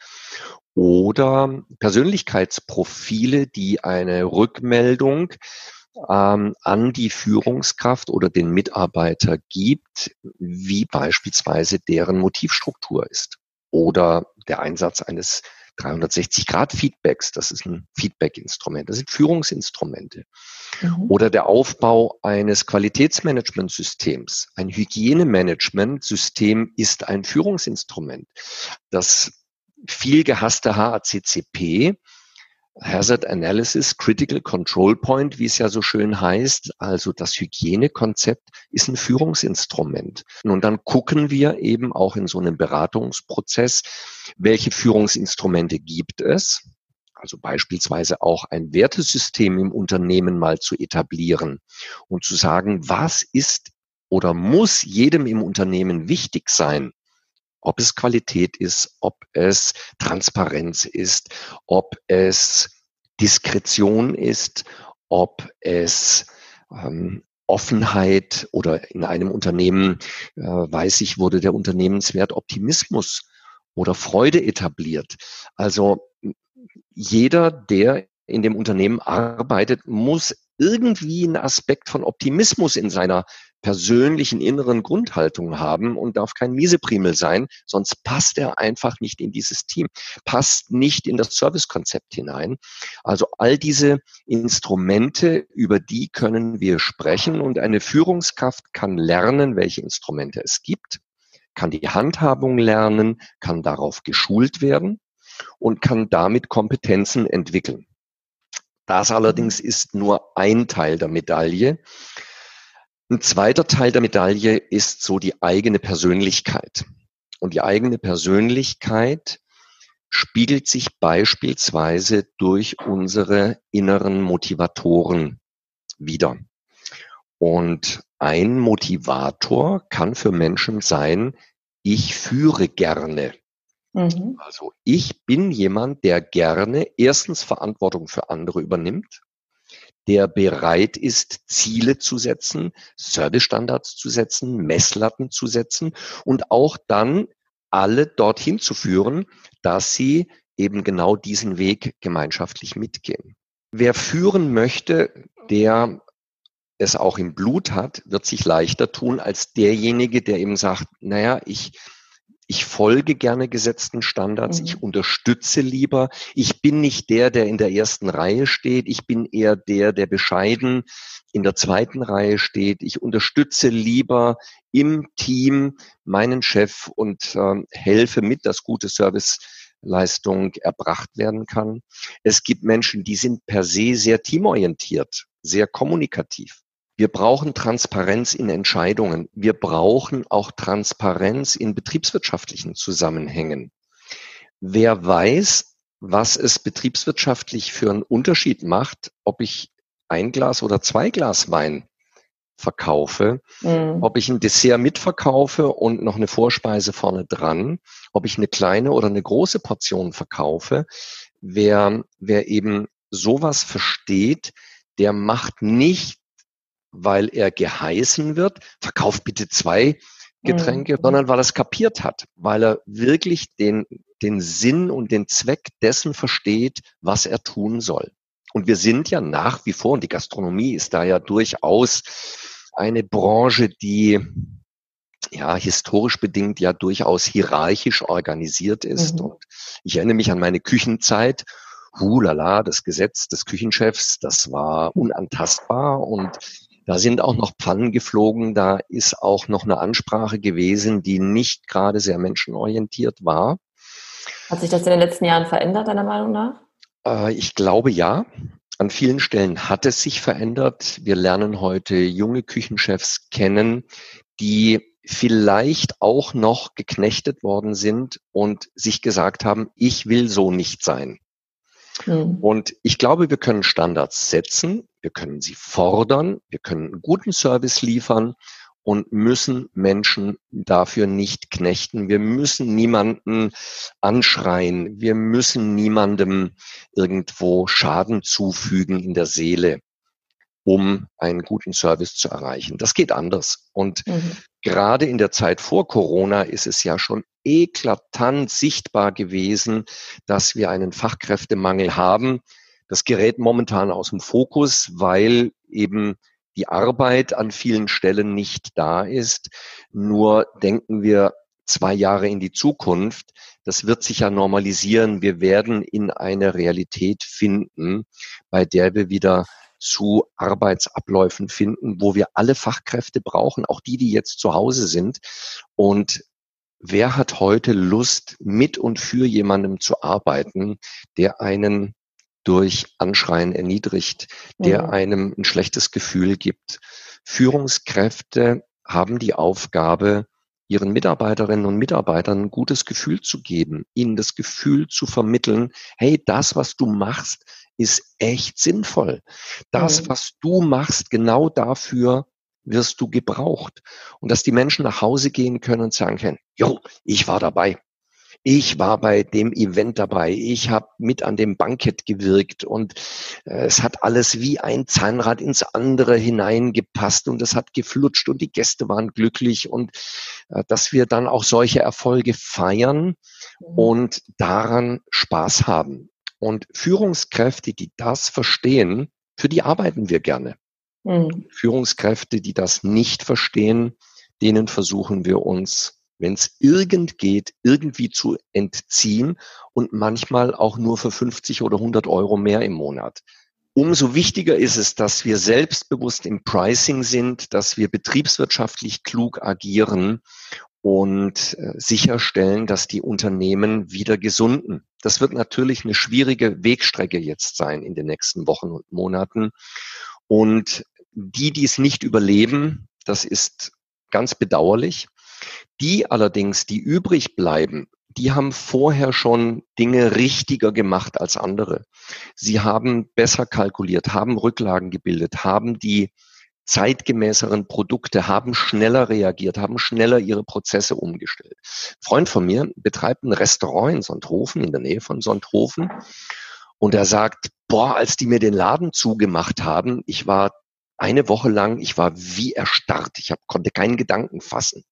Oder Persönlichkeitsprofile, die eine Rückmeldung ähm, an die Führungskraft oder den Mitarbeiter gibt, wie beispielsweise deren Motivstruktur ist. Oder der Einsatz eines 360-Grad-Feedbacks, das ist ein Feedback-Instrument, das sind Führungsinstrumente. Mhm. Oder der Aufbau eines Qualitätsmanagementsystems. Ein Hygienemanagementsystem ist ein Führungsinstrument. Das viel gehasste HACCP Hazard Analysis Critical Control Point, wie es ja so schön heißt. Also das Hygienekonzept ist ein Führungsinstrument. Und dann gucken wir eben auch in so einem Beratungsprozess, welche Führungsinstrumente gibt es. Also beispielsweise auch ein Wertesystem im Unternehmen mal zu etablieren und zu sagen, was ist oder muss jedem im Unternehmen wichtig sein? Ob es Qualität ist, ob es Transparenz ist, ob es Diskretion ist, ob es ähm, Offenheit oder in einem Unternehmen, äh, weiß ich, wurde der Unternehmenswert Optimismus oder Freude etabliert. Also jeder, der in dem Unternehmen arbeitet, muss irgendwie einen Aspekt von Optimismus in seiner persönlichen inneren Grundhaltung haben und darf kein Mieseprimel sein, sonst passt er einfach nicht in dieses Team, passt nicht in das Servicekonzept hinein. Also all diese Instrumente, über die können wir sprechen und eine Führungskraft kann lernen, welche Instrumente es gibt, kann die Handhabung lernen, kann darauf geschult werden und kann damit Kompetenzen entwickeln. Das allerdings ist nur ein Teil der Medaille. Ein zweiter Teil der Medaille ist so die eigene Persönlichkeit. Und die eigene Persönlichkeit spiegelt sich beispielsweise durch unsere inneren Motivatoren wieder. Und ein Motivator kann für Menschen sein, ich führe gerne. Mhm. Also ich bin jemand, der gerne erstens Verantwortung für andere übernimmt, der bereit ist, Ziele zu setzen, Servicestandards zu setzen, Messlatten zu setzen und auch dann alle dorthin zu führen, dass sie eben genau diesen Weg gemeinschaftlich mitgehen. Wer führen möchte, der es auch im Blut hat, wird sich leichter tun als derjenige, der eben sagt, naja, ich ich folge gerne gesetzten Standards, mhm. ich unterstütze lieber. Ich bin nicht der, der in der ersten Reihe steht, ich bin eher der, der bescheiden in der zweiten Reihe steht. Ich unterstütze lieber im Team meinen Chef und äh, helfe mit, dass gute Serviceleistung erbracht werden kann. Es gibt Menschen, die sind per se sehr teamorientiert, sehr kommunikativ. Wir brauchen Transparenz in Entscheidungen. Wir brauchen auch Transparenz in betriebswirtschaftlichen Zusammenhängen. Wer weiß, was es betriebswirtschaftlich für einen Unterschied macht, ob ich ein Glas oder zwei Glas Wein verkaufe, mhm. ob ich ein Dessert mitverkaufe und noch eine Vorspeise vorne dran, ob ich eine kleine oder eine große Portion verkaufe. Wer, wer eben sowas versteht, der macht nicht weil er geheißen wird, verkauf bitte zwei Getränke, mhm. sondern weil er es kapiert hat, weil er wirklich den, den Sinn und den Zweck dessen versteht, was er tun soll. Und wir sind ja nach wie vor, und die Gastronomie ist da ja durchaus eine Branche, die ja historisch bedingt ja durchaus hierarchisch organisiert ist. Mhm. Und ich erinnere mich an meine Küchenzeit. Hulala, das Gesetz des Küchenchefs, das war unantastbar und da sind auch noch Pfannen geflogen, da ist auch noch eine Ansprache gewesen, die nicht gerade sehr menschenorientiert war. Hat sich das in den letzten Jahren verändert, deiner Meinung nach? Äh, ich glaube ja. An vielen Stellen hat es sich verändert. Wir lernen heute junge Küchenchefs kennen, die vielleicht auch noch geknechtet worden sind und sich gesagt haben, ich will so nicht sein. Mhm. Und ich glaube, wir können Standards setzen, wir können sie fordern, wir können einen guten Service liefern und müssen Menschen dafür nicht knechten. Wir müssen niemanden anschreien. Wir müssen niemandem irgendwo Schaden zufügen in der Seele, um einen guten Service zu erreichen. Das geht anders. Und mhm. gerade in der Zeit vor Corona ist es ja schon eklatant sichtbar gewesen, dass wir einen Fachkräftemangel haben. Das gerät momentan aus dem Fokus, weil eben die Arbeit an vielen Stellen nicht da ist. Nur denken wir zwei Jahre in die Zukunft. Das wird sich ja normalisieren. Wir werden in eine Realität finden, bei der wir wieder zu Arbeitsabläufen finden, wo wir alle Fachkräfte brauchen, auch die, die jetzt zu Hause sind. Und wer hat heute Lust, mit und für jemandem zu arbeiten, der einen durch Anschreien erniedrigt, der mhm. einem ein schlechtes Gefühl gibt. Führungskräfte haben die Aufgabe, ihren Mitarbeiterinnen und Mitarbeitern ein gutes Gefühl zu geben, ihnen das Gefühl zu vermitteln, hey, das, was du machst, ist echt sinnvoll. Das, mhm. was du machst, genau dafür wirst du gebraucht. Und dass die Menschen nach Hause gehen können und sagen können, jo, ich war dabei. Ich war bei dem Event dabei. Ich habe mit an dem Bankett gewirkt und äh, es hat alles wie ein Zahnrad ins andere hineingepasst und es hat geflutscht und die Gäste waren glücklich und äh, dass wir dann auch solche Erfolge feiern mhm. und daran Spaß haben. Und Führungskräfte, die das verstehen, für die arbeiten wir gerne. Mhm. Führungskräfte, die das nicht verstehen, denen versuchen wir uns wenn es irgend geht, irgendwie zu entziehen und manchmal auch nur für 50 oder 100 Euro mehr im Monat. Umso wichtiger ist es, dass wir selbstbewusst im Pricing sind, dass wir betriebswirtschaftlich klug agieren und äh, sicherstellen, dass die Unternehmen wieder gesunden. Das wird natürlich eine schwierige Wegstrecke jetzt sein in den nächsten Wochen und Monaten. Und die, die es nicht überleben, das ist ganz bedauerlich. Die allerdings, die übrig bleiben, die haben vorher schon Dinge richtiger gemacht als andere. Sie haben besser kalkuliert, haben Rücklagen gebildet, haben die zeitgemäßeren Produkte, haben schneller reagiert, haben schneller ihre Prozesse umgestellt. Ein Freund von mir betreibt ein Restaurant in Sonthofen, in der Nähe von Sonthofen. Und er sagt, boah, als die mir den Laden zugemacht haben, ich war eine Woche lang, ich war wie erstarrt. Ich hab, konnte keinen Gedanken fassen.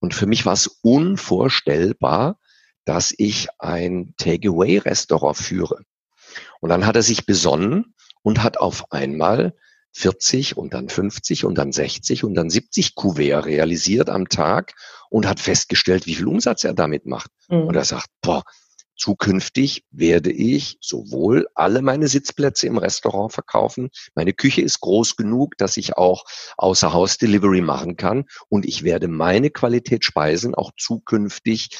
Und für mich war es unvorstellbar, dass ich ein Takeaway-Restaurant führe. Und dann hat er sich besonnen und hat auf einmal 40 und dann 50 und dann 60 und dann 70 Kuvert realisiert am Tag und hat festgestellt, wie viel Umsatz er damit macht. Mhm. Und er sagt, boah, Zukünftig werde ich sowohl alle meine Sitzplätze im Restaurant verkaufen. Meine Küche ist groß genug, dass ich auch außer Haus Delivery machen kann. Und ich werde meine Qualitätsspeisen auch zukünftig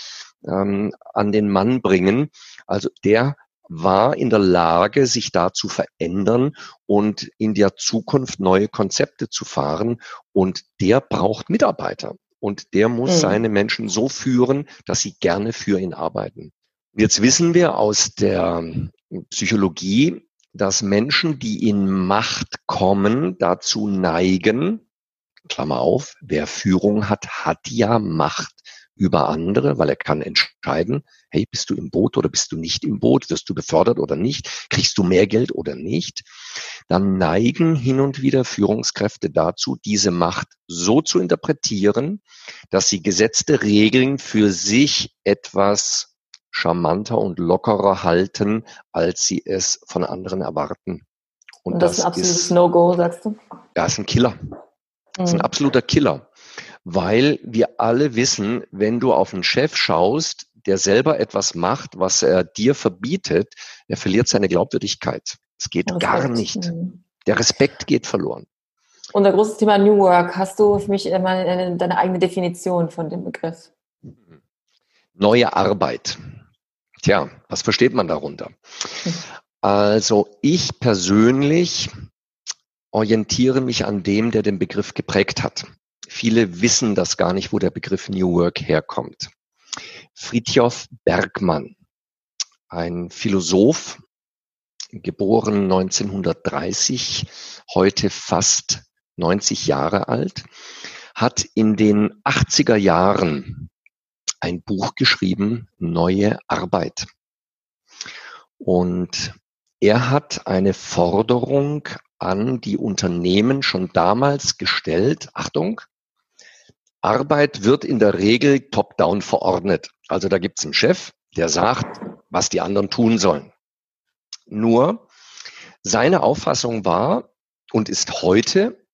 ähm, an den Mann bringen. Also der war in der Lage, sich da zu verändern und in der Zukunft neue Konzepte zu fahren. Und der braucht Mitarbeiter. Und der muss mhm. seine Menschen so führen, dass sie gerne für ihn arbeiten. Jetzt wissen wir aus der Psychologie, dass Menschen, die in Macht kommen, dazu neigen, Klammer auf, wer Führung hat, hat ja Macht über andere, weil er kann entscheiden, hey, bist du im Boot oder bist du nicht im Boot, wirst du befördert oder nicht, kriegst du mehr Geld oder nicht, dann neigen hin und wieder Führungskräfte dazu, diese Macht so zu interpretieren, dass sie gesetzte Regeln für sich etwas charmanter und lockerer halten, als sie es von anderen erwarten. Und, und das, das, ist ein absolutes No-Go, sagst du? Ja, ist ein Killer. Das ist ein mhm. absoluter Killer. Weil wir alle wissen, wenn du auf einen Chef schaust, der selber etwas macht, was er dir verbietet, er verliert seine Glaubwürdigkeit. Es geht Respekt. gar nicht. Mhm. Der Respekt geht verloren. Unser großes Thema New Work. Hast du für mich mal deine eigene Definition von dem Begriff? Neue Arbeit. Tja, was versteht man darunter? Also ich persönlich orientiere mich an dem, der den Begriff geprägt hat. Viele wissen das gar nicht, wo der Begriff New Work herkommt. Friedhof Bergmann, ein Philosoph, geboren 1930, heute fast 90 Jahre alt, hat in den 80er Jahren ein Buch geschrieben, Neue Arbeit. Und er hat eine Forderung an die Unternehmen schon damals gestellt. Achtung, Arbeit wird in der Regel top-down verordnet. Also da gibt es einen Chef, der sagt, was die anderen tun sollen. Nur seine Auffassung war und ist heute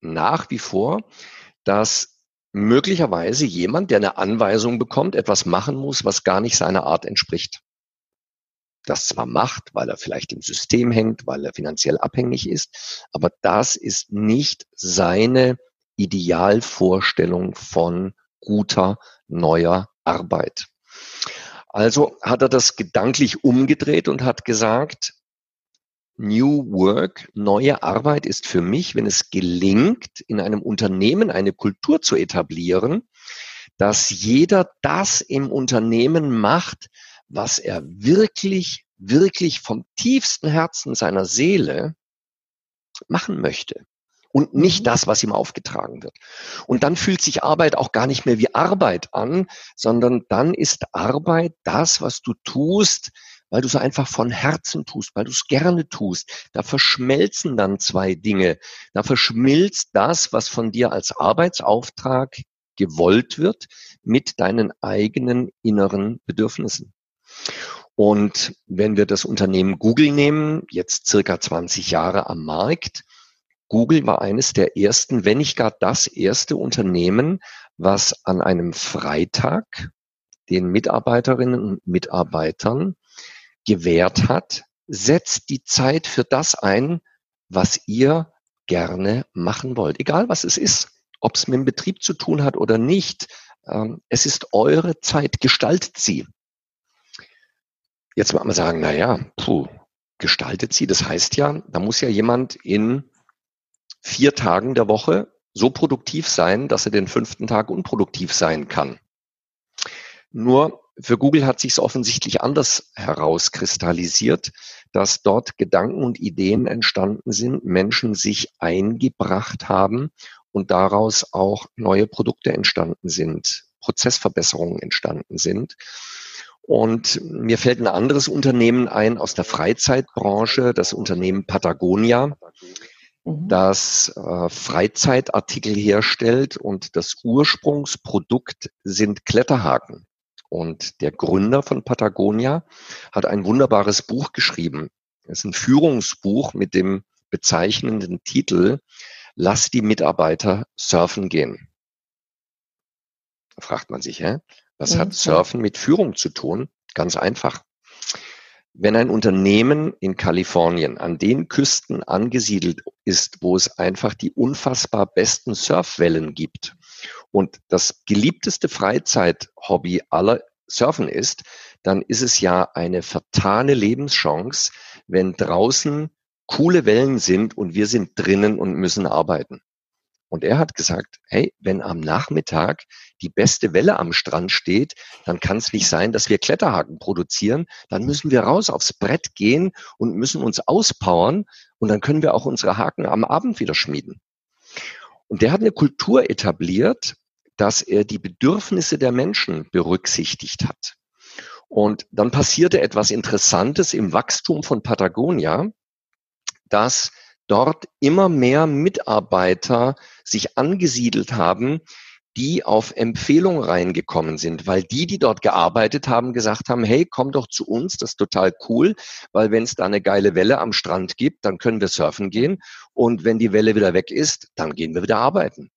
nach wie vor, dass möglicherweise jemand, der eine Anweisung bekommt, etwas machen muss, was gar nicht seiner Art entspricht. Das zwar macht, weil er vielleicht im System hängt, weil er finanziell abhängig ist, aber das ist nicht seine Idealvorstellung von guter neuer Arbeit. Also hat er das gedanklich umgedreht und hat gesagt, New Work, neue Arbeit ist für mich, wenn es gelingt, in einem Unternehmen eine Kultur zu etablieren, dass jeder das im Unternehmen macht, was er wirklich, wirklich vom tiefsten Herzen seiner Seele machen möchte und nicht mhm. das, was ihm aufgetragen wird. Und dann fühlt sich Arbeit auch gar nicht mehr wie Arbeit an, sondern dann ist Arbeit das, was du tust, weil du es einfach von Herzen tust, weil du es gerne tust. Da verschmelzen dann zwei Dinge. Da verschmilzt das, was von dir als Arbeitsauftrag gewollt wird, mit deinen eigenen inneren Bedürfnissen. Und wenn wir das Unternehmen Google nehmen, jetzt circa 20 Jahre am Markt, Google war eines der ersten, wenn nicht gar das erste Unternehmen, was an einem Freitag den Mitarbeiterinnen und Mitarbeitern gewährt hat, setzt die Zeit für das ein, was ihr gerne machen wollt. Egal was es ist, ob es mit dem Betrieb zu tun hat oder nicht. Ähm, es ist eure Zeit, gestaltet sie. Jetzt mag man sagen, na ja, puh, gestaltet sie. Das heißt ja, da muss ja jemand in vier Tagen der Woche so produktiv sein, dass er den fünften Tag unproduktiv sein kann. Nur für Google hat sich es offensichtlich anders herauskristallisiert, dass dort Gedanken und Ideen entstanden sind, Menschen sich eingebracht haben und daraus auch neue Produkte entstanden sind, Prozessverbesserungen entstanden sind. Und mir fällt ein anderes Unternehmen ein aus der Freizeitbranche, das Unternehmen Patagonia, mhm. das äh, Freizeitartikel herstellt und das Ursprungsprodukt sind Kletterhaken. Und der Gründer von Patagonia hat ein wunderbares Buch geschrieben. Es ist ein Führungsbuch mit dem bezeichnenden Titel Lass die Mitarbeiter surfen gehen. Da fragt man sich, hä? was hat Surfen mit Führung zu tun? Ganz einfach. Wenn ein Unternehmen in Kalifornien an den Küsten angesiedelt ist, wo es einfach die unfassbar besten Surfwellen gibt, und das geliebteste Freizeithobby aller Surfen ist, dann ist es ja eine vertane Lebenschance, wenn draußen coole Wellen sind und wir sind drinnen und müssen arbeiten. Und er hat gesagt, hey, wenn am Nachmittag die beste Welle am Strand steht, dann kann es nicht sein, dass wir Kletterhaken produzieren. Dann müssen wir raus aufs Brett gehen und müssen uns auspowern und dann können wir auch unsere Haken am Abend wieder schmieden. Und der hat eine Kultur etabliert, dass er die Bedürfnisse der Menschen berücksichtigt hat. Und dann passierte etwas Interessantes im Wachstum von Patagonia, dass dort immer mehr Mitarbeiter sich angesiedelt haben, die auf Empfehlung reingekommen sind, weil die, die dort gearbeitet haben, gesagt haben, hey, komm doch zu uns, das ist total cool, weil wenn es da eine geile Welle am Strand gibt, dann können wir surfen gehen und wenn die Welle wieder weg ist, dann gehen wir wieder arbeiten.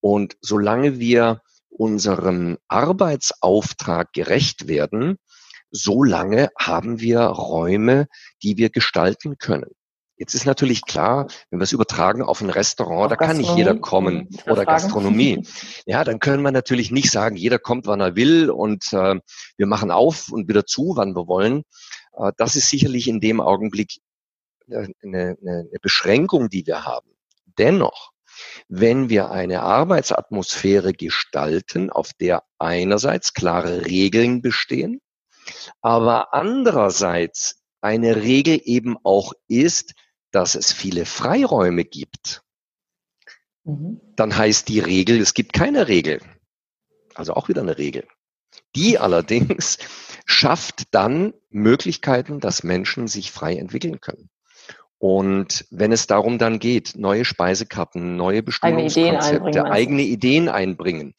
Und solange wir unserem Arbeitsauftrag gerecht werden, solange haben wir Räume, die wir gestalten können. Jetzt ist natürlich klar, wenn wir es übertragen auf ein Restaurant, da kann nicht jeder kommen oder Gastronomie. Ja, dann können wir natürlich nicht sagen, jeder kommt, wann er will und äh, wir machen auf und wieder zu, wann wir wollen. Äh, das ist sicherlich in dem Augenblick eine, eine, eine Beschränkung, die wir haben. Dennoch, wenn wir eine Arbeitsatmosphäre gestalten, auf der einerseits klare Regeln bestehen, aber andererseits eine Regel eben auch ist, dass es viele Freiräume gibt, mhm. dann heißt die Regel, es gibt keine Regel. Also auch wieder eine Regel. Die allerdings schafft dann Möglichkeiten, dass Menschen sich frei entwickeln können. Und wenn es darum dann geht, neue Speisekarten, neue Bestimmungskonzepte, eigene Ideen einbringen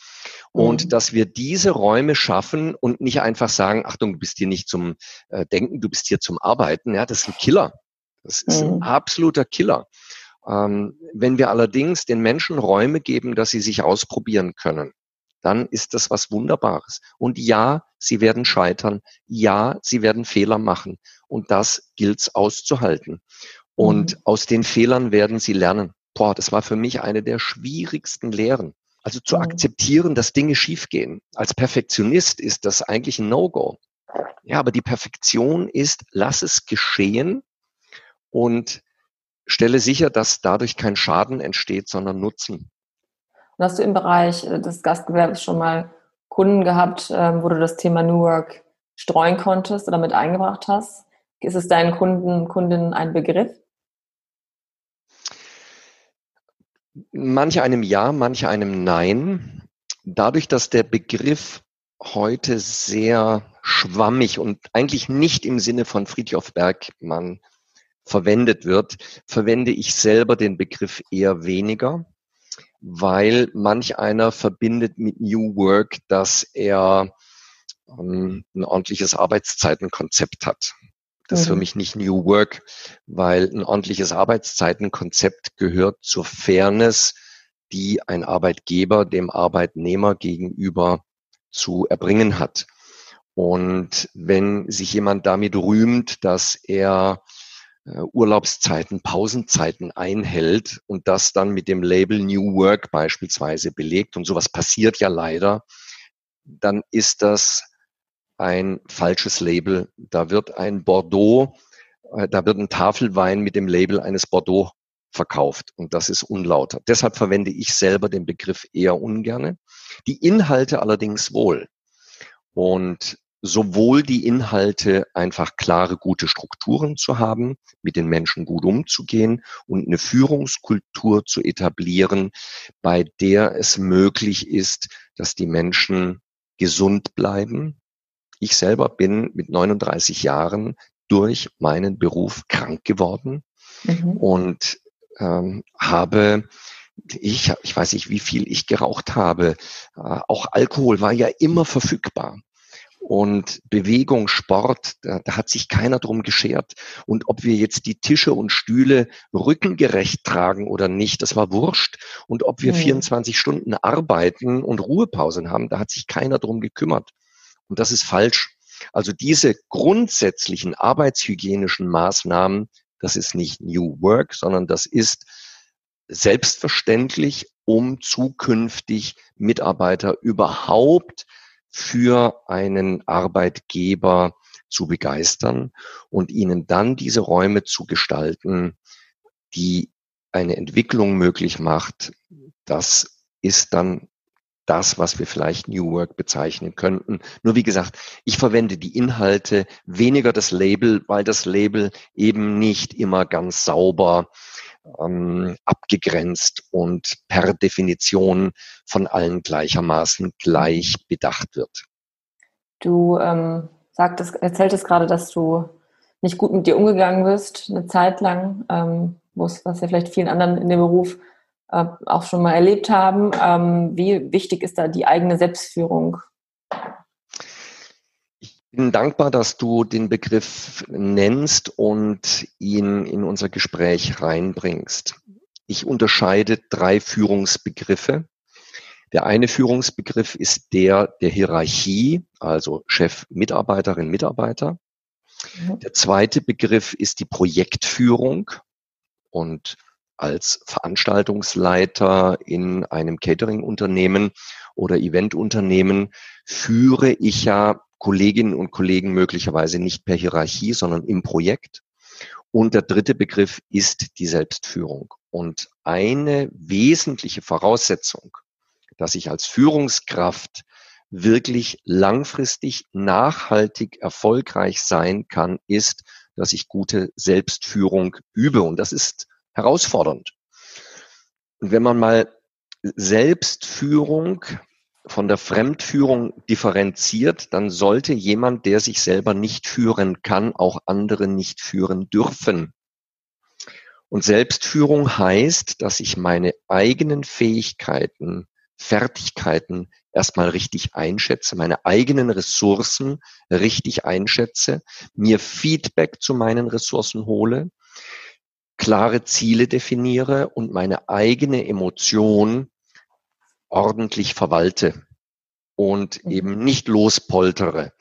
und mhm. dass wir diese Räume schaffen und nicht einfach sagen, Achtung, du bist hier nicht zum äh, Denken, du bist hier zum Arbeiten, ja, das ist ein Killer. Das ist mhm. ein absoluter Killer. Ähm, wenn wir allerdings den Menschen Räume geben, dass sie sich ausprobieren können, dann ist das was Wunderbares. Und ja, sie werden scheitern. Ja, sie werden Fehler machen. Und das gilt's auszuhalten. Und mhm. aus den Fehlern werden sie lernen. Boah, das war für mich eine der schwierigsten Lehren. Also zu mhm. akzeptieren, dass Dinge schiefgehen. Als Perfektionist ist das eigentlich ein No-Go. Ja, aber die Perfektion ist, lass es geschehen und stelle sicher, dass dadurch kein Schaden entsteht, sondern Nutzen. Und hast du im Bereich äh, des Gastgewerbes schon mal Kunden gehabt, ähm, wo du das Thema New Work streuen konntest oder mit eingebracht hast? Ist es deinen Kunden, Kundinnen ein Begriff? Manche einem Ja, manche einem Nein. Dadurch, dass der Begriff heute sehr schwammig und eigentlich nicht im Sinne von Friedhof Bergmann verwendet wird, verwende ich selber den Begriff eher weniger, weil manch einer verbindet mit New Work, dass er ähm, ein ordentliches Arbeitszeitenkonzept hat. Das ist für mhm. mich nicht New Work, weil ein ordentliches Arbeitszeitenkonzept gehört zur Fairness, die ein Arbeitgeber dem Arbeitnehmer gegenüber zu erbringen hat. Und wenn sich jemand damit rühmt, dass er äh, Urlaubszeiten, Pausenzeiten einhält und das dann mit dem Label New Work beispielsweise belegt, und sowas passiert ja leider, dann ist das ein falsches Label. Da wird ein Bordeaux, äh, da wird ein Tafelwein mit dem Label eines Bordeaux verkauft und das ist unlauter. Deshalb verwende ich selber den Begriff eher ungerne. Die Inhalte allerdings wohl. Und sowohl die Inhalte einfach klare, gute Strukturen zu haben, mit den Menschen gut umzugehen und eine Führungskultur zu etablieren, bei der es möglich ist, dass die Menschen gesund bleiben, ich selber bin mit 39 Jahren durch meinen Beruf krank geworden mhm. und ähm, habe ich, ich weiß nicht, wie viel ich geraucht habe. Äh, auch Alkohol war ja immer verfügbar. Und Bewegung, Sport, da, da hat sich keiner drum geschert. Und ob wir jetzt die Tische und Stühle rückengerecht tragen oder nicht, das war wurscht. Und ob wir mhm. 24 Stunden arbeiten und Ruhepausen haben, da hat sich keiner drum gekümmert. Und das ist falsch. Also diese grundsätzlichen arbeitshygienischen Maßnahmen, das ist nicht New Work, sondern das ist selbstverständlich, um zukünftig Mitarbeiter überhaupt für einen Arbeitgeber zu begeistern und ihnen dann diese Räume zu gestalten, die eine Entwicklung möglich macht. Das ist dann das, was wir vielleicht New Work bezeichnen könnten. Nur wie gesagt, ich verwende die Inhalte, weniger das Label, weil das Label eben nicht immer ganz sauber ähm, abgegrenzt und per Definition von allen gleichermaßen gleich bedacht wird. Du ähm, sagtest, erzähltest gerade, dass du nicht gut mit dir umgegangen bist, eine Zeit lang, ähm, was ja vielleicht vielen anderen in dem Beruf äh, auch schon mal erlebt haben. Ähm, wie wichtig ist da die eigene Selbstführung? Ich bin dankbar, dass du den Begriff nennst und ihn in unser Gespräch reinbringst. Ich unterscheide drei Führungsbegriffe. Der eine Führungsbegriff ist der der Hierarchie, also Chef, Mitarbeiterin, Mitarbeiter. Mhm. Der zweite Begriff ist die Projektführung und als Veranstaltungsleiter in einem Catering-Unternehmen oder Event-Unternehmen führe ich ja Kolleginnen und Kollegen möglicherweise nicht per Hierarchie, sondern im Projekt. Und der dritte Begriff ist die Selbstführung. Und eine wesentliche Voraussetzung, dass ich als Führungskraft wirklich langfristig nachhaltig erfolgreich sein kann, ist, dass ich gute Selbstführung übe. Und das ist herausfordernd. Und wenn man mal Selbstführung von der Fremdführung differenziert, dann sollte jemand, der sich selber nicht führen kann, auch andere nicht führen dürfen. Und Selbstführung heißt, dass ich meine eigenen Fähigkeiten, Fertigkeiten erstmal richtig einschätze, meine eigenen Ressourcen richtig einschätze, mir Feedback zu meinen Ressourcen hole, klare Ziele definiere und meine eigene Emotion ordentlich verwalte und mhm. eben nicht lospoltere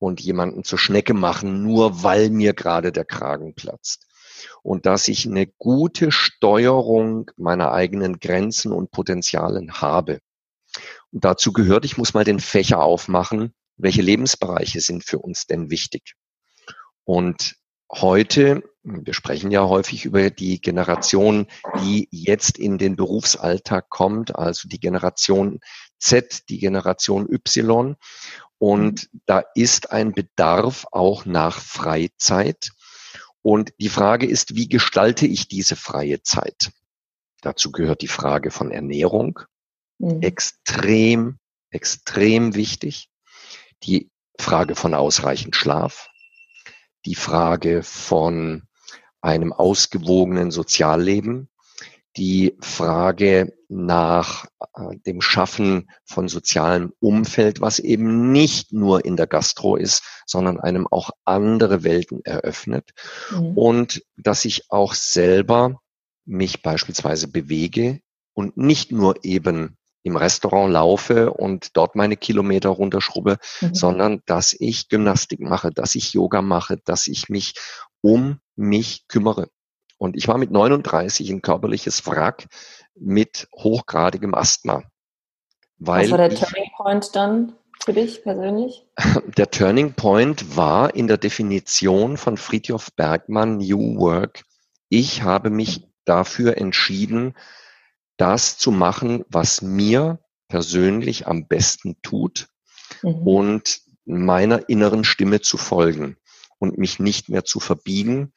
und jemanden zur Schnecke machen, nur weil mir gerade der Kragen platzt. Und dass ich eine gute Steuerung meiner eigenen Grenzen und Potenzialen habe. Und dazu gehört, ich muss mal den Fächer aufmachen, welche Lebensbereiche sind für uns denn wichtig. Und heute, wir sprechen ja häufig über die Generation, die jetzt in den Berufsalltag kommt, also die Generation Z, die Generation Y. Und mhm. da ist ein Bedarf auch nach Freizeit. Und die Frage ist, wie gestalte ich diese freie Zeit? Dazu gehört die Frage von Ernährung. Mhm. Extrem, extrem wichtig. Die Frage von ausreichend Schlaf die Frage von einem ausgewogenen Sozialleben, die Frage nach äh, dem Schaffen von sozialem Umfeld, was eben nicht nur in der Gastro ist, sondern einem auch andere Welten eröffnet mhm. und dass ich auch selber mich beispielsweise bewege und nicht nur eben im Restaurant laufe und dort meine Kilometer runterschrubbe, mhm. sondern dass ich Gymnastik mache, dass ich Yoga mache, dass ich mich um mich kümmere. Und ich war mit 39 ein körperliches Wrack mit hochgradigem Asthma. Weil Was war der ich, Turning Point dann für dich persönlich? Der Turning Point war in der Definition von Friedhof Bergmann New Work. Ich habe mich dafür entschieden, das zu machen, was mir persönlich am besten tut mhm. und meiner inneren Stimme zu folgen und mich nicht mehr zu verbiegen.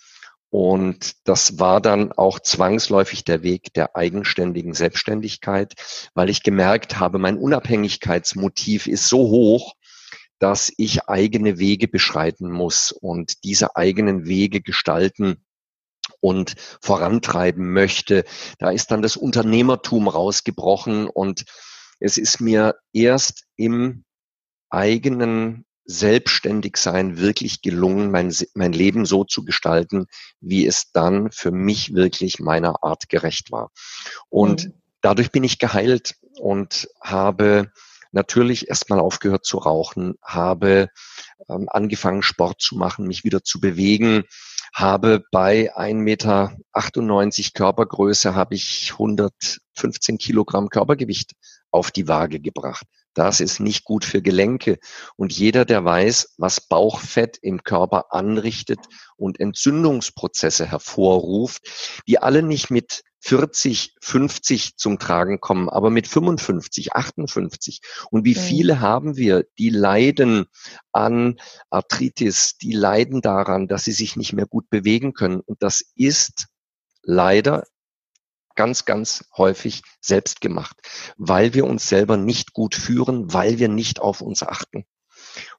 Und das war dann auch zwangsläufig der Weg der eigenständigen Selbstständigkeit, weil ich gemerkt habe, mein Unabhängigkeitsmotiv ist so hoch, dass ich eigene Wege beschreiten muss und diese eigenen Wege gestalten und vorantreiben möchte. Da ist dann das Unternehmertum rausgebrochen und es ist mir erst im eigenen Selbstständigsein wirklich gelungen, mein, mein Leben so zu gestalten, wie es dann für mich wirklich meiner Art gerecht war. Und mhm. dadurch bin ich geheilt und habe natürlich erstmal aufgehört zu rauchen, habe ähm, angefangen, Sport zu machen, mich wieder zu bewegen, habe bei 1,98 Meter Körpergröße habe ich 115 Kilogramm Körpergewicht auf die Waage gebracht. Das ist nicht gut für Gelenke. Und jeder, der weiß, was Bauchfett im Körper anrichtet und Entzündungsprozesse hervorruft, die alle nicht mit 40, 50 zum Tragen kommen, aber mit 55, 58. Und wie viele haben wir, die leiden an Arthritis, die leiden daran, dass sie sich nicht mehr gut bewegen können. Und das ist leider ganz, ganz häufig selbst gemacht, weil wir uns selber nicht gut führen, weil wir nicht auf uns achten.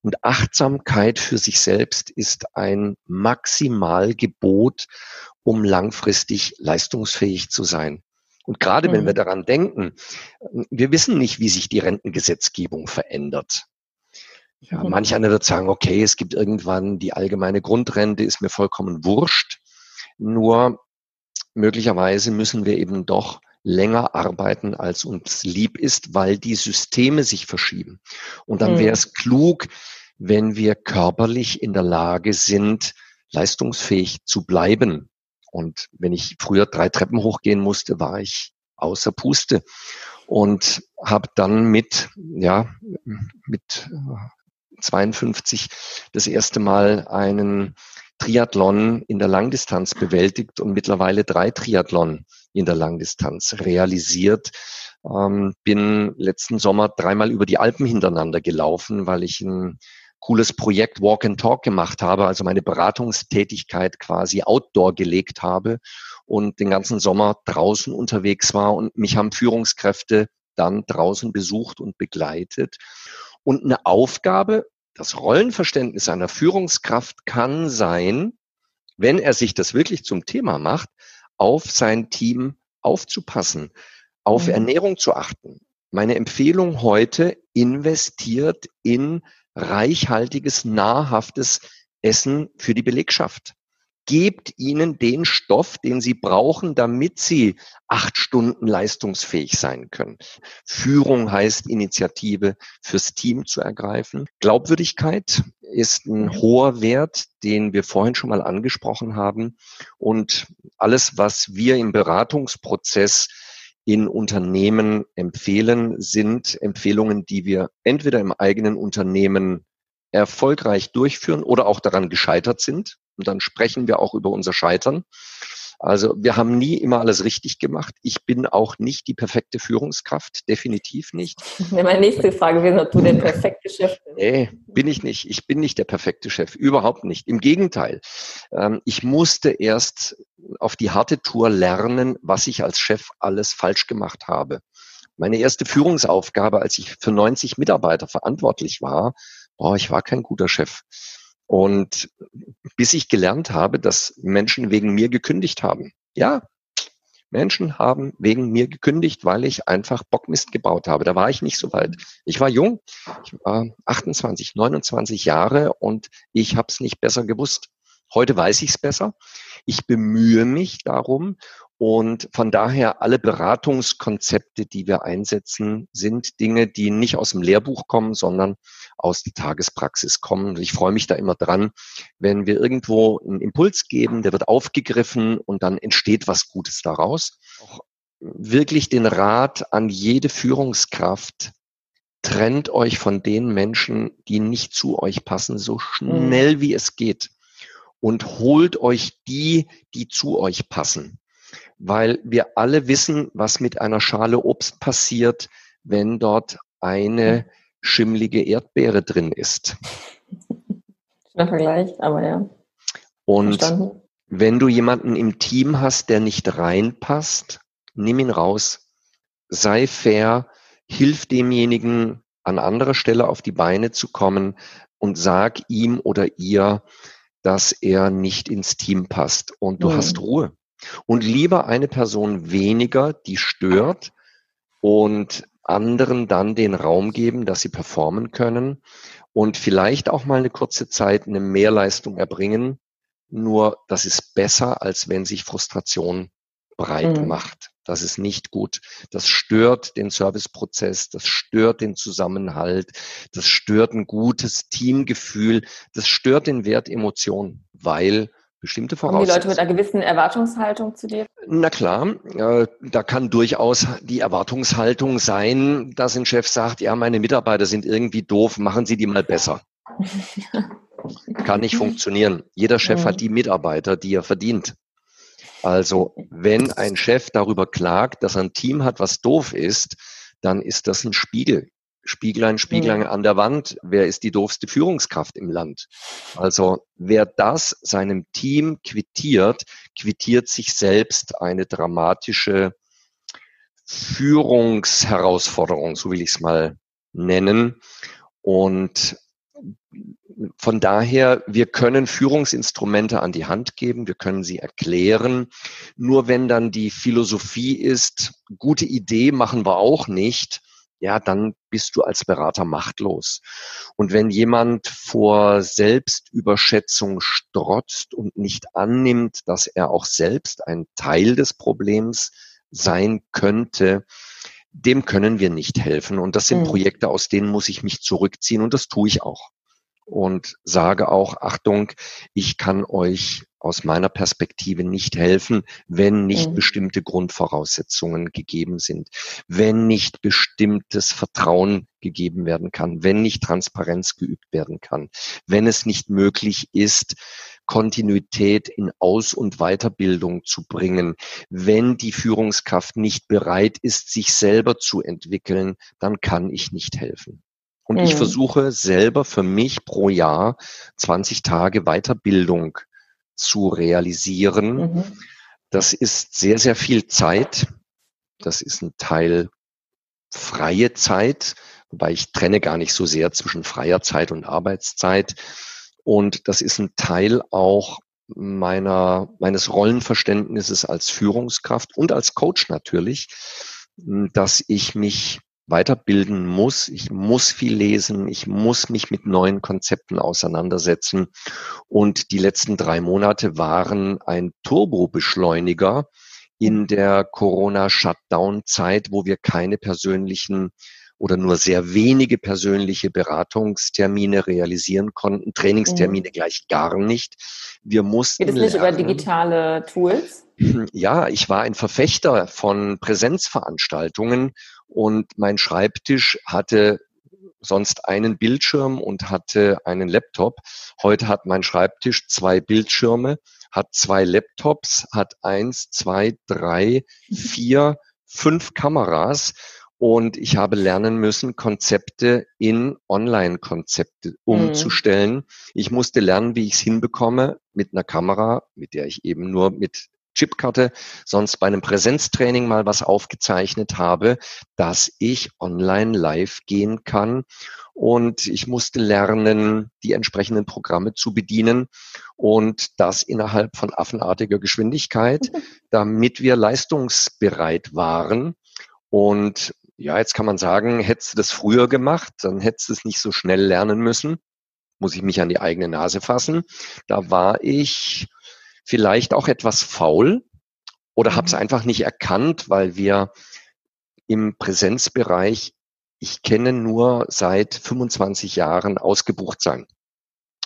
Und Achtsamkeit für sich selbst ist ein Maximalgebot, um langfristig leistungsfähig zu sein. Und gerade mhm. wenn wir mhm. daran denken, wir wissen nicht, wie sich die Rentengesetzgebung verändert. Ja, mhm. manch einer wird sagen, okay, es gibt irgendwann die allgemeine Grundrente, ist mir vollkommen wurscht. Nur möglicherweise müssen wir eben doch länger arbeiten, als uns lieb ist, weil die Systeme sich verschieben. Und dann wäre es mhm. klug, wenn wir körperlich in der Lage sind, leistungsfähig zu bleiben. Und wenn ich früher drei Treppen hochgehen musste, war ich außer Puste und habe dann mit ja mit 52 das erste Mal einen Triathlon in der Langdistanz bewältigt und mittlerweile drei Triathlon in der Langdistanz realisiert. Ähm, bin letzten Sommer dreimal über die Alpen hintereinander gelaufen, weil ich ein cooles Projekt Walk and Talk gemacht habe, also meine Beratungstätigkeit quasi outdoor gelegt habe und den ganzen Sommer draußen unterwegs war und mich haben Führungskräfte dann draußen besucht und begleitet. Und eine Aufgabe, das Rollenverständnis einer Führungskraft kann sein, wenn er sich das wirklich zum Thema macht, auf sein Team aufzupassen, auf mhm. Ernährung zu achten. Meine Empfehlung heute, investiert in reichhaltiges, nahrhaftes Essen für die Belegschaft gebt ihnen den Stoff, den sie brauchen, damit sie acht Stunden leistungsfähig sein können. Führung heißt Initiative fürs Team zu ergreifen. Glaubwürdigkeit ist ein hoher Wert, den wir vorhin schon mal angesprochen haben. Und alles, was wir im Beratungsprozess in Unternehmen empfehlen, sind Empfehlungen, die wir entweder im eigenen Unternehmen erfolgreich durchführen oder auch daran gescheitert sind. Und dann sprechen wir auch über unser Scheitern. Also wir haben nie immer alles richtig gemacht. Ich bin auch nicht die perfekte Führungskraft, definitiv nicht. Meine nächste Frage wäre, ob du der perfekte Chef bist. Nee, bin ich nicht. Ich bin nicht der perfekte Chef, überhaupt nicht. Im Gegenteil. Ähm, ich musste erst auf die harte Tour lernen, was ich als Chef alles falsch gemacht habe. Meine erste Führungsaufgabe, als ich für 90 Mitarbeiter verantwortlich war, boah, ich war kein guter Chef. Und bis ich gelernt habe, dass Menschen wegen mir gekündigt haben. Ja, Menschen haben wegen mir gekündigt, weil ich einfach Bockmist gebaut habe. Da war ich nicht so weit. Ich war jung, ich war 28, 29 Jahre und ich habe es nicht besser gewusst. Heute weiß ich es besser. Ich bemühe mich darum und von daher alle Beratungskonzepte, die wir einsetzen, sind Dinge, die nicht aus dem Lehrbuch kommen, sondern aus der Tagespraxis kommen. Und ich freue mich da immer dran, wenn wir irgendwo einen Impuls geben, der wird aufgegriffen und dann entsteht was Gutes daraus. Auch wirklich den Rat an jede Führungskraft, trennt euch von den Menschen, die nicht zu euch passen, so schnell wie es geht. Und holt euch die, die zu euch passen weil wir alle wissen, was mit einer Schale Obst passiert, wenn dort eine schimmlige Erdbeere drin ist. Schöner Vergleich, aber ja. Und Verstanden. wenn du jemanden im Team hast, der nicht reinpasst, nimm ihn raus. Sei fair, hilf demjenigen an anderer Stelle auf die Beine zu kommen und sag ihm oder ihr, dass er nicht ins Team passt. Und du mhm. hast Ruhe. Und lieber eine Person weniger, die stört und anderen dann den Raum geben, dass sie performen können und vielleicht auch mal eine kurze Zeit eine Mehrleistung erbringen. Nur das ist besser, als wenn sich Frustration breit mhm. macht. Das ist nicht gut. Das stört den Serviceprozess, das stört den Zusammenhalt, das stört ein gutes Teamgefühl, das stört den Wert Emotion, weil bestimmte Voraussetzungen. Kommen die Leute mit einer gewissen Erwartungshaltung zu dir? Na klar, äh, da kann durchaus die Erwartungshaltung sein, dass ein Chef sagt, ja, meine Mitarbeiter sind irgendwie doof, machen Sie die mal besser. kann nicht funktionieren. Jeder Chef mhm. hat die Mitarbeiter, die er verdient. Also wenn ein Chef darüber klagt, dass er ein Team hat, was doof ist, dann ist das ein Spiegel. Spieglein, Spieglein mhm. an der Wand, wer ist die doofste Führungskraft im Land? Also wer das seinem Team quittiert, quittiert sich selbst eine dramatische Führungsherausforderung, so will ich es mal nennen. Und von daher, wir können Führungsinstrumente an die Hand geben, wir können sie erklären. Nur wenn dann die Philosophie ist, gute Idee machen wir auch nicht, ja, dann bist du als Berater machtlos. Und wenn jemand vor Selbstüberschätzung strotzt und nicht annimmt, dass er auch selbst ein Teil des Problems sein könnte, dem können wir nicht helfen. Und das sind mhm. Projekte, aus denen muss ich mich zurückziehen und das tue ich auch. Und sage auch, Achtung, ich kann euch aus meiner Perspektive nicht helfen, wenn nicht mhm. bestimmte Grundvoraussetzungen gegeben sind, wenn nicht bestimmtes Vertrauen gegeben werden kann, wenn nicht Transparenz geübt werden kann, wenn es nicht möglich ist, Kontinuität in Aus- und Weiterbildung zu bringen. Wenn die Führungskraft nicht bereit ist, sich selber zu entwickeln, dann kann ich nicht helfen. Und mhm. ich versuche selber für mich pro Jahr 20 Tage Weiterbildung zu realisieren. Mhm. Das ist sehr, sehr viel Zeit. Das ist ein Teil freie Zeit, wobei ich trenne gar nicht so sehr zwischen freier Zeit und Arbeitszeit. Und das ist ein Teil auch meiner, meines Rollenverständnisses als Führungskraft und als Coach natürlich, dass ich mich weiterbilden muss. Ich muss viel lesen. Ich muss mich mit neuen Konzepten auseinandersetzen. Und die letzten drei Monate waren ein Turbobeschleuniger in der Corona-Shutdown-Zeit, wo wir keine persönlichen oder nur sehr wenige persönliche Beratungstermine realisieren konnten, Trainingstermine mhm. gleich gar nicht. Wir mussten. Geht es nicht lernen, über digitale Tools? Ja, ich war ein Verfechter von Präsenzveranstaltungen und mein Schreibtisch hatte sonst einen Bildschirm und hatte einen Laptop. Heute hat mein Schreibtisch zwei Bildschirme, hat zwei Laptops, hat eins, zwei, drei, vier, fünf Kameras und ich habe lernen müssen, Konzepte in Online-Konzepte umzustellen. Mhm. Ich musste lernen, wie ich es hinbekomme mit einer Kamera, mit der ich eben nur mit Chipkarte sonst bei einem Präsenztraining mal was aufgezeichnet habe, dass ich online live gehen kann. Und ich musste lernen, die entsprechenden Programme zu bedienen und das innerhalb von affenartiger Geschwindigkeit, damit wir leistungsbereit waren. Und ja, jetzt kann man sagen, hättest du das früher gemacht, dann hättest du es nicht so schnell lernen müssen. Muss ich mich an die eigene Nase fassen. Da war ich vielleicht auch etwas faul oder habe es mhm. einfach nicht erkannt, weil wir im Präsenzbereich, ich kenne nur seit 25 Jahren ausgebucht sein.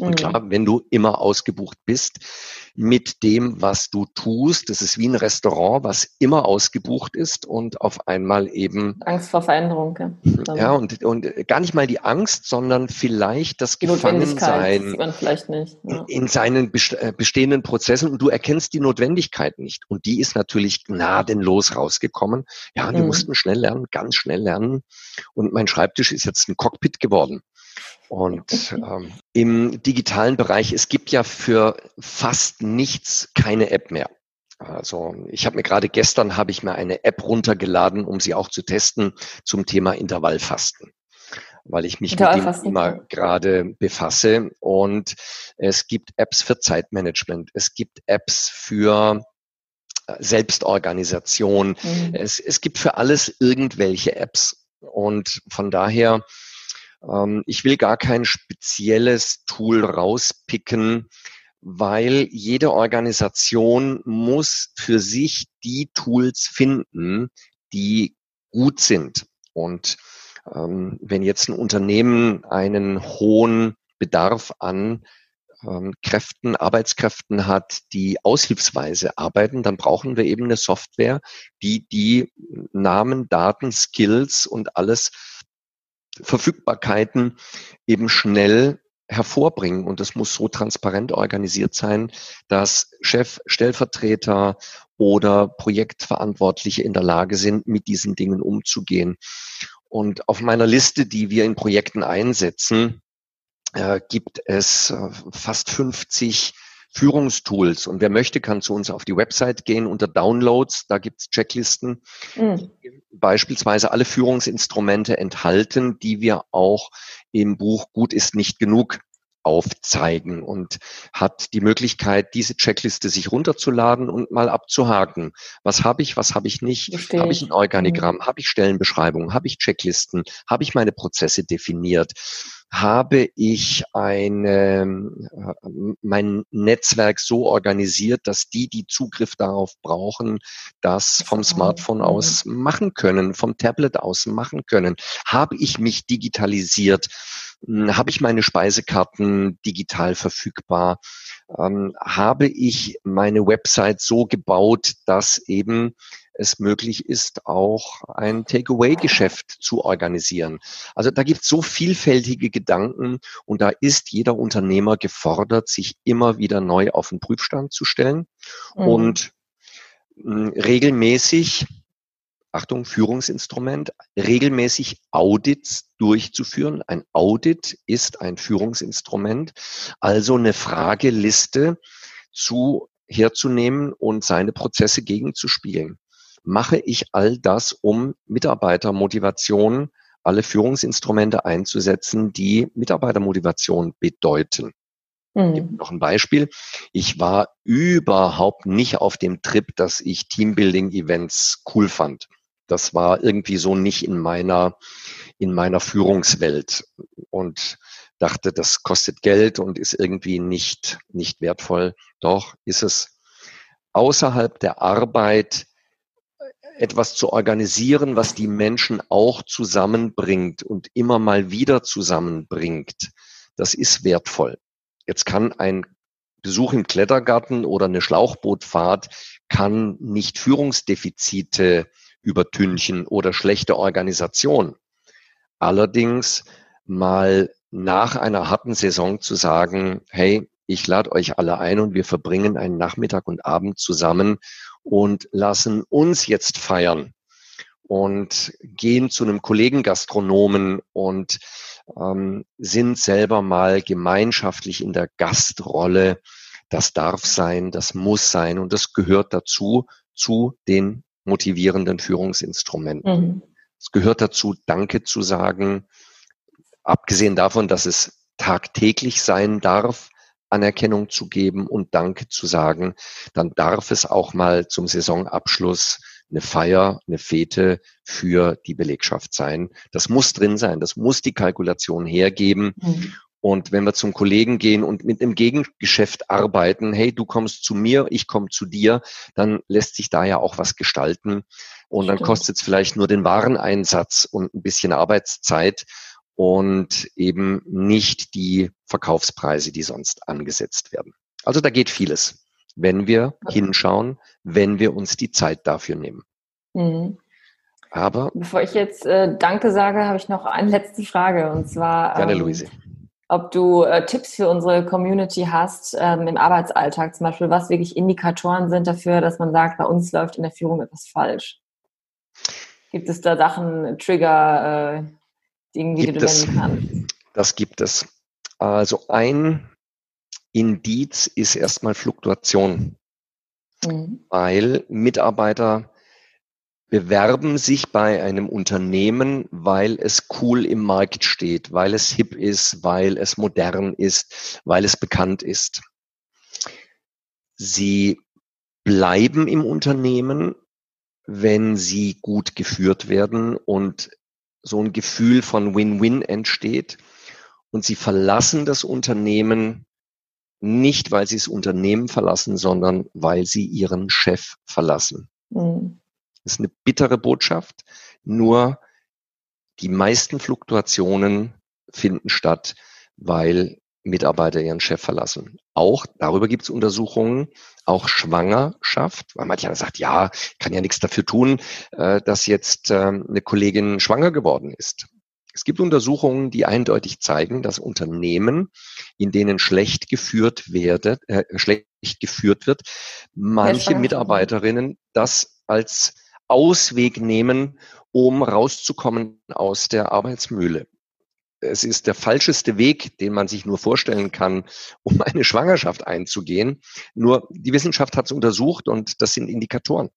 Und mhm. klar, wenn du immer ausgebucht bist mit dem, was du tust, das ist wie ein Restaurant, was immer ausgebucht ist und auf einmal eben Angst vor Veränderung. Ja, ja und, und gar nicht mal die Angst, sondern vielleicht das Gefangensein vielleicht nicht, ja. in seinen äh, bestehenden Prozessen und du erkennst die Notwendigkeit nicht. Und die ist natürlich gnadenlos rausgekommen. Ja, wir mhm. mussten schnell lernen, ganz schnell lernen. Und mein Schreibtisch ist jetzt ein Cockpit geworden. Und ähm, im digitalen Bereich, es gibt ja für fast nichts keine App mehr. Also ich habe mir gerade gestern habe ich mir eine App runtergeladen, um sie auch zu testen zum Thema Intervallfasten, weil ich mich mit dem Thema gerade befasse. Und es gibt Apps für Zeitmanagement, es gibt Apps für äh, Selbstorganisation, mhm. es, es gibt für alles irgendwelche Apps. Und von daher ich will gar kein spezielles Tool rauspicken, weil jede Organisation muss für sich die Tools finden, die gut sind. Und ähm, wenn jetzt ein Unternehmen einen hohen Bedarf an ähm, Kräften, Arbeitskräften hat, die aushilfsweise arbeiten, dann brauchen wir eben eine Software, die die Namen, Daten, Skills und alles Verfügbarkeiten eben schnell hervorbringen. Und das muss so transparent organisiert sein, dass Chef, Stellvertreter oder Projektverantwortliche in der Lage sind, mit diesen Dingen umzugehen. Und auf meiner Liste, die wir in Projekten einsetzen, äh, gibt es äh, fast 50 Führungstools. Und wer möchte, kann zu uns auf die Website gehen unter Downloads. Da gibt's Checklisten, mhm. die beispielsweise alle Führungsinstrumente enthalten, die wir auch im Buch Gut ist nicht genug aufzeigen und hat die Möglichkeit, diese Checkliste sich runterzuladen und mal abzuhaken. Was habe ich, was habe ich nicht? Habe ich ein Organigramm? Mhm. Habe ich Stellenbeschreibungen? Habe ich Checklisten? Habe ich meine Prozesse definiert? Habe ich eine, äh, mein Netzwerk so organisiert, dass die, die Zugriff darauf brauchen, das vom Smartphone mhm. aus machen können, vom Tablet aus machen können. Habe ich mich digitalisiert? Hm, habe ich meine Speisekarten digital verfügbar? Ähm, habe ich meine Website so gebaut, dass eben es möglich ist, auch ein Takeaway-Geschäft zu organisieren. Also da gibt es so vielfältige Gedanken und da ist jeder Unternehmer gefordert, sich immer wieder neu auf den Prüfstand zu stellen mhm. und mh, hm, regelmäßig Achtung, Führungsinstrument, regelmäßig Audits durchzuführen. Ein Audit ist ein Führungsinstrument, also eine Frageliste zu herzunehmen und seine Prozesse gegenzuspielen. Mache ich all das, um Mitarbeitermotivation, alle Führungsinstrumente einzusetzen, die Mitarbeitermotivation bedeuten. Mhm. Noch ein Beispiel. Ich war überhaupt nicht auf dem Trip, dass ich Teambuilding-Events cool fand. Das war irgendwie so nicht in meiner, in meiner Führungswelt und dachte, das kostet Geld und ist irgendwie nicht, nicht wertvoll. Doch ist es außerhalb der Arbeit etwas zu organisieren, was die Menschen auch zusammenbringt und immer mal wieder zusammenbringt. Das ist wertvoll. Jetzt kann ein Besuch im Klettergarten oder eine Schlauchbootfahrt kann nicht Führungsdefizite übertünchen oder schlechte Organisation. Allerdings mal nach einer harten Saison zu sagen, hey, ich lade euch alle ein und wir verbringen einen Nachmittag und Abend zusammen und lassen uns jetzt feiern und gehen zu einem Kollegen Gastronomen und ähm, sind selber mal gemeinschaftlich in der Gastrolle. Das darf sein, das muss sein und das gehört dazu, zu den motivierenden Führungsinstrumenten. Mhm. Es gehört dazu, Danke zu sagen, abgesehen davon, dass es tagtäglich sein darf, Anerkennung zu geben und Danke zu sagen, dann darf es auch mal zum Saisonabschluss eine Feier, eine Fete für die Belegschaft sein. Das muss drin sein, das muss die Kalkulation hergeben. Mhm. Und wenn wir zum Kollegen gehen und mit einem Gegengeschäft arbeiten, hey, du kommst zu mir, ich komme zu dir, dann lässt sich da ja auch was gestalten. Und dann kostet es vielleicht nur den Wareneinsatz und ein bisschen Arbeitszeit und eben nicht die Verkaufspreise, die sonst angesetzt werden. Also da geht vieles, wenn wir hinschauen, wenn wir uns die Zeit dafür nehmen. Mhm. Aber bevor ich jetzt äh, Danke sage, habe ich noch eine letzte Frage und zwar gerne, ähm, Luise ob du äh, Tipps für unsere Community hast ähm, im Arbeitsalltag, zum Beispiel, was wirklich Indikatoren sind dafür, dass man sagt, bei uns läuft in der Führung etwas falsch. Gibt es da Sachen, Trigger, äh, Dinge, die du nennen kannst? Das gibt es. Also ein Indiz ist erstmal Fluktuation, mhm. weil Mitarbeiter bewerben sich bei einem Unternehmen, weil es cool im Markt steht, weil es hip ist, weil es modern ist, weil es bekannt ist. Sie bleiben im Unternehmen, wenn sie gut geführt werden und so ein Gefühl von Win-Win entsteht. Und sie verlassen das Unternehmen nicht, weil sie das Unternehmen verlassen, sondern weil sie ihren Chef verlassen. Mhm. Das ist eine bittere Botschaft. Nur die meisten Fluktuationen finden statt, weil Mitarbeiter ihren Chef verlassen. Auch darüber gibt es Untersuchungen, auch Schwangerschaft, weil mancher sagt, ja, kann ja nichts dafür tun, äh, dass jetzt ähm, eine Kollegin schwanger geworden ist. Es gibt Untersuchungen, die eindeutig zeigen, dass Unternehmen, in denen schlecht geführt werde, äh, schlecht geführt wird, manche Mitarbeiterinnen das als Ausweg nehmen, um rauszukommen aus der Arbeitsmühle. Es ist der falscheste Weg, den man sich nur vorstellen kann, um eine Schwangerschaft einzugehen. Nur die Wissenschaft hat es untersucht und das sind Indikatoren.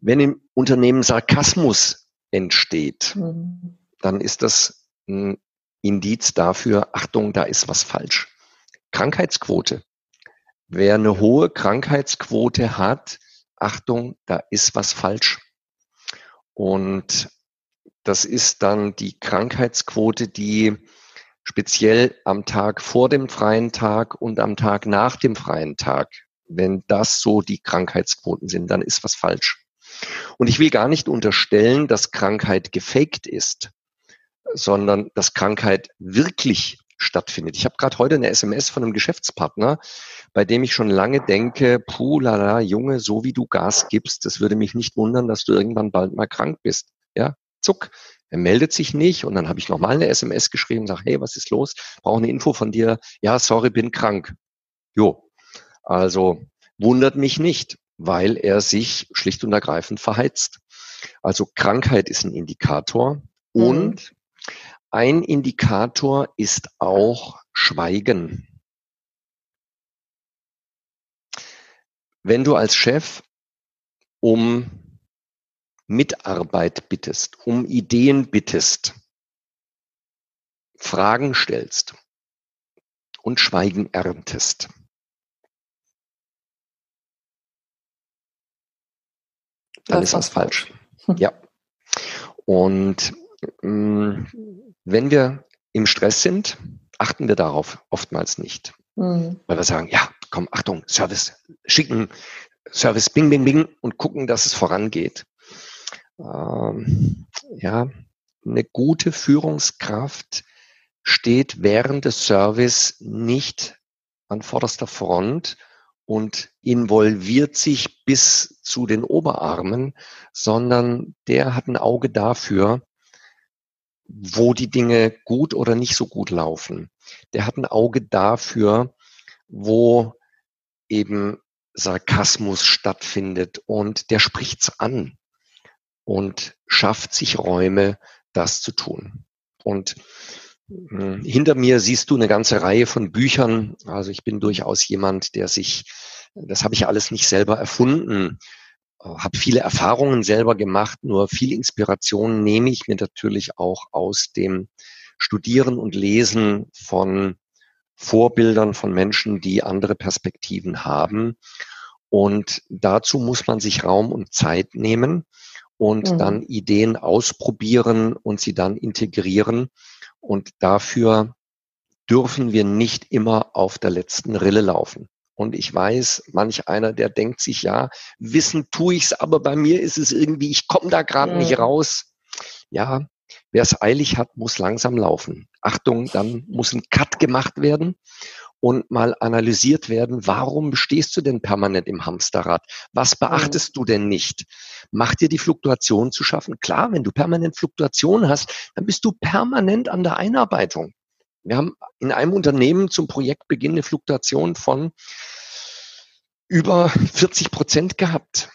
Wenn im Unternehmen Sarkasmus entsteht, mhm. dann ist das ein Indiz dafür, Achtung, da ist was falsch. Krankheitsquote. Wer eine hohe Krankheitsquote hat, Achtung, da ist was falsch. Und das ist dann die Krankheitsquote, die speziell am Tag vor dem freien Tag und am Tag nach dem freien Tag, wenn das so die Krankheitsquoten sind, dann ist was falsch. Und ich will gar nicht unterstellen, dass Krankheit gefaked ist, sondern dass Krankheit wirklich stattfindet. Ich habe gerade heute eine SMS von einem Geschäftspartner, bei dem ich schon lange denke, puh, lala, Junge, so wie du Gas gibst, das würde mich nicht wundern, dass du irgendwann bald mal krank bist. Ja, zuck. Er meldet sich nicht und dann habe ich nochmal eine SMS geschrieben, sage, hey, was ist los? Brauche eine Info von dir. Ja, sorry, bin krank. Jo, also wundert mich nicht, weil er sich schlicht und ergreifend verheizt. Also Krankheit ist ein Indikator mhm. und ein Indikator ist auch Schweigen. wenn du als Chef um Mitarbeit bittest, um Ideen bittest, Fragen stellst und Schweigen erntest. Dann ist was falsch. Ja. Und mh, mm, wenn wir im Stress sind, achten wir darauf oftmals nicht. Mhm. Weil wir sagen, ja, komm, Achtung, Service schicken, Service bing, bing, bing und gucken, dass es vorangeht. Ähm, ja, eine gute Führungskraft steht während des Service nicht an vorderster Front und involviert sich bis zu den Oberarmen, sondern der hat ein Auge dafür, wo die Dinge gut oder nicht so gut laufen. Der hat ein Auge dafür, wo eben Sarkasmus stattfindet und der spricht's an und schafft sich Räume, das zu tun. Und hm, hinter mir siehst du eine ganze Reihe von Büchern. Also ich bin durchaus jemand, der sich, das habe ich alles nicht selber erfunden, habe viele Erfahrungen selber gemacht, nur viel Inspiration nehme ich mir natürlich auch aus dem Studieren und Lesen von Vorbildern von Menschen, die andere Perspektiven haben. Und dazu muss man sich Raum und Zeit nehmen und mhm. dann Ideen ausprobieren und sie dann integrieren. Und dafür dürfen wir nicht immer auf der letzten Rille laufen. Und ich weiß, manch einer, der denkt sich, ja, wissen tue ich's, aber bei mir ist es irgendwie, ich komme da gerade mhm. nicht raus. Ja, wer es eilig hat, muss langsam laufen. Achtung, dann muss ein Cut gemacht werden und mal analysiert werden, warum stehst du denn permanent im Hamsterrad? Was mhm. beachtest mhm. du denn nicht? Macht dir die Fluktuation zu schaffen? Klar, wenn du permanent Fluktuation hast, dann bist du permanent an der Einarbeitung. Wir haben in einem Unternehmen zum Projektbeginn eine Fluktuation von über 40 Prozent gehabt.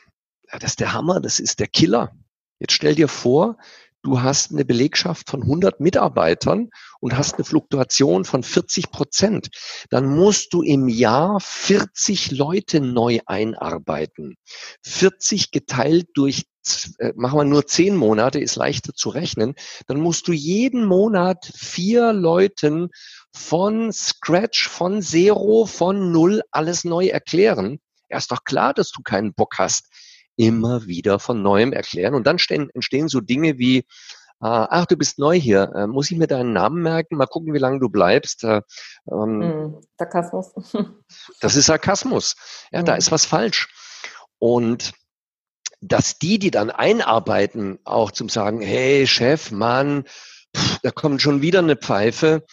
Ja, das ist der Hammer, das ist der Killer. Jetzt stell dir vor, du hast eine Belegschaft von 100 Mitarbeitern und hast eine Fluktuation von 40 Prozent, dann musst du im Jahr 40 Leute neu einarbeiten. 40 geteilt durch äh, machen wir nur zehn Monate, ist leichter zu rechnen, dann musst du jeden Monat vier Leuten von Scratch, von Zero, von Null alles neu erklären. Ja, ist doch klar, dass du keinen Bock hast, immer wieder von neuem erklären. Und dann stehen, entstehen so Dinge wie, äh, ach, du bist neu hier, äh, muss ich mir deinen Namen merken? Mal gucken, wie lange du bleibst. Äh, ähm, hm, Sarkasmus. das ist Sarkasmus. Ja, hm. da ist was falsch. Und dass die, die dann einarbeiten, auch zum sagen, hey Chef, Mann, pff, da kommt schon wieder eine Pfeife,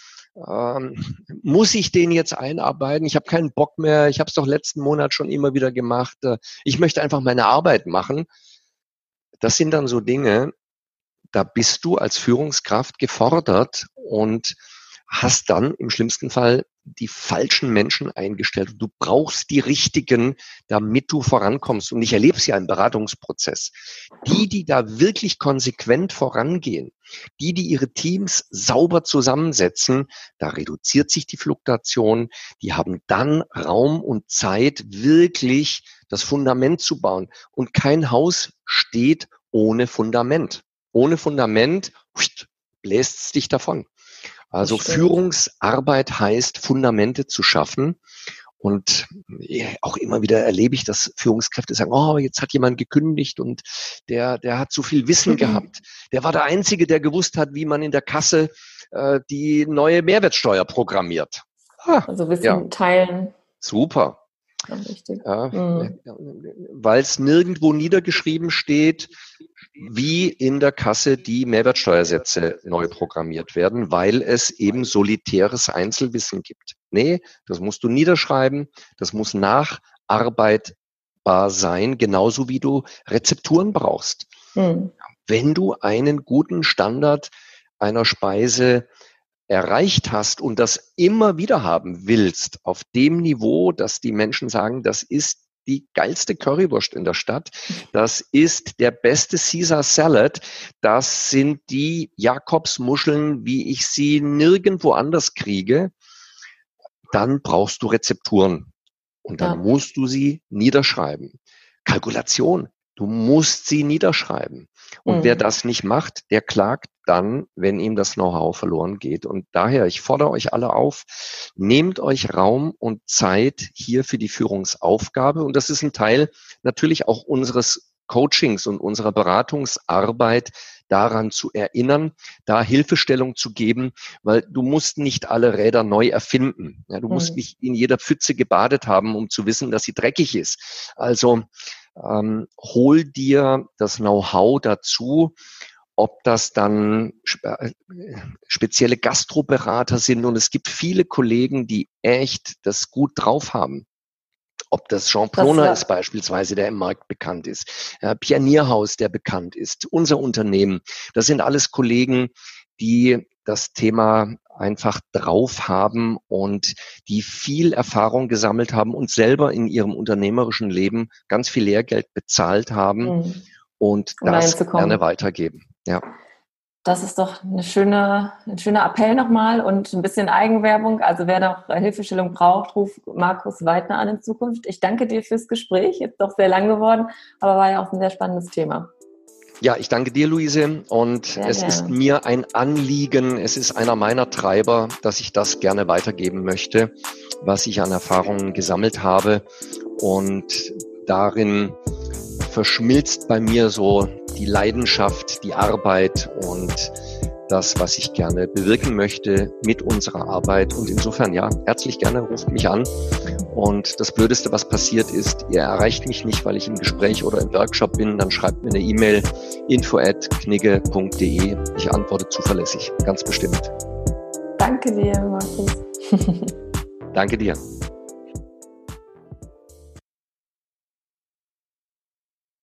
ähm, muss ich den jetzt einarbeiten? Ich habe keinen Bock mehr. Ich habe es doch letzten Monat schon immer wieder gemacht. Äh, ich möchte einfach meine Arbeit machen. Das sind dann so Dinge, da bist du als Führungskraft gefordert und hast dann im schlimmsten Fall die falschen Menschen eingestellt. Du brauchst die richtigen, damit du vorankommst. Und ich erlebe es ja im Beratungsprozess. Die, die da wirklich konsequent vorangehen, die, die ihre Teams sauber zusammensetzen, da reduziert sich die Fluktuation. Die haben dann Raum und Zeit, wirklich das Fundament zu bauen. Und kein Haus steht ohne Fundament. Ohne Fundament bläst es dich davon. Also Führungsarbeit heißt, Fundamente zu schaffen. Und auch immer wieder erlebe ich, dass Führungskräfte sagen, oh, jetzt hat jemand gekündigt und der, der hat so viel Wissen mhm. gehabt. Der war der Einzige, der gewusst hat, wie man in der Kasse äh, die neue Mehrwertsteuer programmiert. Ah, also Wissen ja. teilen. Super. Ja, mhm. Weil es nirgendwo niedergeschrieben steht, wie in der Kasse die Mehrwertsteuersätze neu programmiert werden, weil es eben solitäres Einzelwissen gibt. Nee, das musst du niederschreiben, das muss nacharbeitbar sein, genauso wie du Rezepturen brauchst. Mhm. Wenn du einen guten Standard einer Speise erreicht hast und das immer wieder haben willst, auf dem Niveau, dass die Menschen sagen, das ist die geilste Currywurst in der Stadt. Das ist der beste Caesar Salad. Das sind die Jakobsmuscheln, wie ich sie nirgendwo anders kriege. Dann brauchst du Rezepturen. Und dann ja. musst du sie niederschreiben. Kalkulation. Du musst sie niederschreiben. Und mhm. wer das nicht macht, der klagt dann, wenn ihm das Know-how verloren geht. Und daher, ich fordere euch alle auf, nehmt euch Raum und Zeit hier für die Führungsaufgabe. Und das ist ein Teil natürlich auch unseres Coachings und unserer Beratungsarbeit daran zu erinnern, da Hilfestellung zu geben, weil du musst nicht alle Räder neu erfinden. Ja, du musst mhm. nicht in jeder Pfütze gebadet haben, um zu wissen, dass sie dreckig ist. Also ähm, hol dir das Know-how dazu, ob das dann äh, spezielle Gastroberater sind. Und es gibt viele Kollegen, die echt das gut drauf haben. Ob das Jean Ploner ist beispielsweise, der im Markt bekannt ist, äh, Pionierhaus, der bekannt ist, unser Unternehmen. Das sind alles Kollegen, die das Thema einfach drauf haben und die viel Erfahrung gesammelt haben und selber in ihrem unternehmerischen Leben ganz viel Lehrgeld bezahlt haben mhm. und um das gerne weitergeben. Ja. Das ist doch eine schöne, ein schöner Appell nochmal und ein bisschen Eigenwerbung. Also wer noch Hilfestellung braucht, ruft Markus Weidner an in Zukunft. Ich danke dir fürs Gespräch. Jetzt doch sehr lang geworden, aber war ja auch ein sehr spannendes Thema. Ja, ich danke dir, Luise. Und sehr es gerne. ist mir ein Anliegen, es ist einer meiner Treiber, dass ich das gerne weitergeben möchte, was ich an Erfahrungen gesammelt habe. Und darin verschmilzt bei mir so die Leidenschaft, die Arbeit und das, was ich gerne bewirken möchte mit unserer Arbeit. Und insofern, ja, herzlich gerne ruft mich an. Und das Blödeste, was passiert ist, ihr erreicht mich nicht, weil ich im Gespräch oder im Workshop bin, dann schreibt mir eine E-Mail info at knigge.de. Ich antworte zuverlässig, ganz bestimmt. Danke dir, Markus. Danke dir.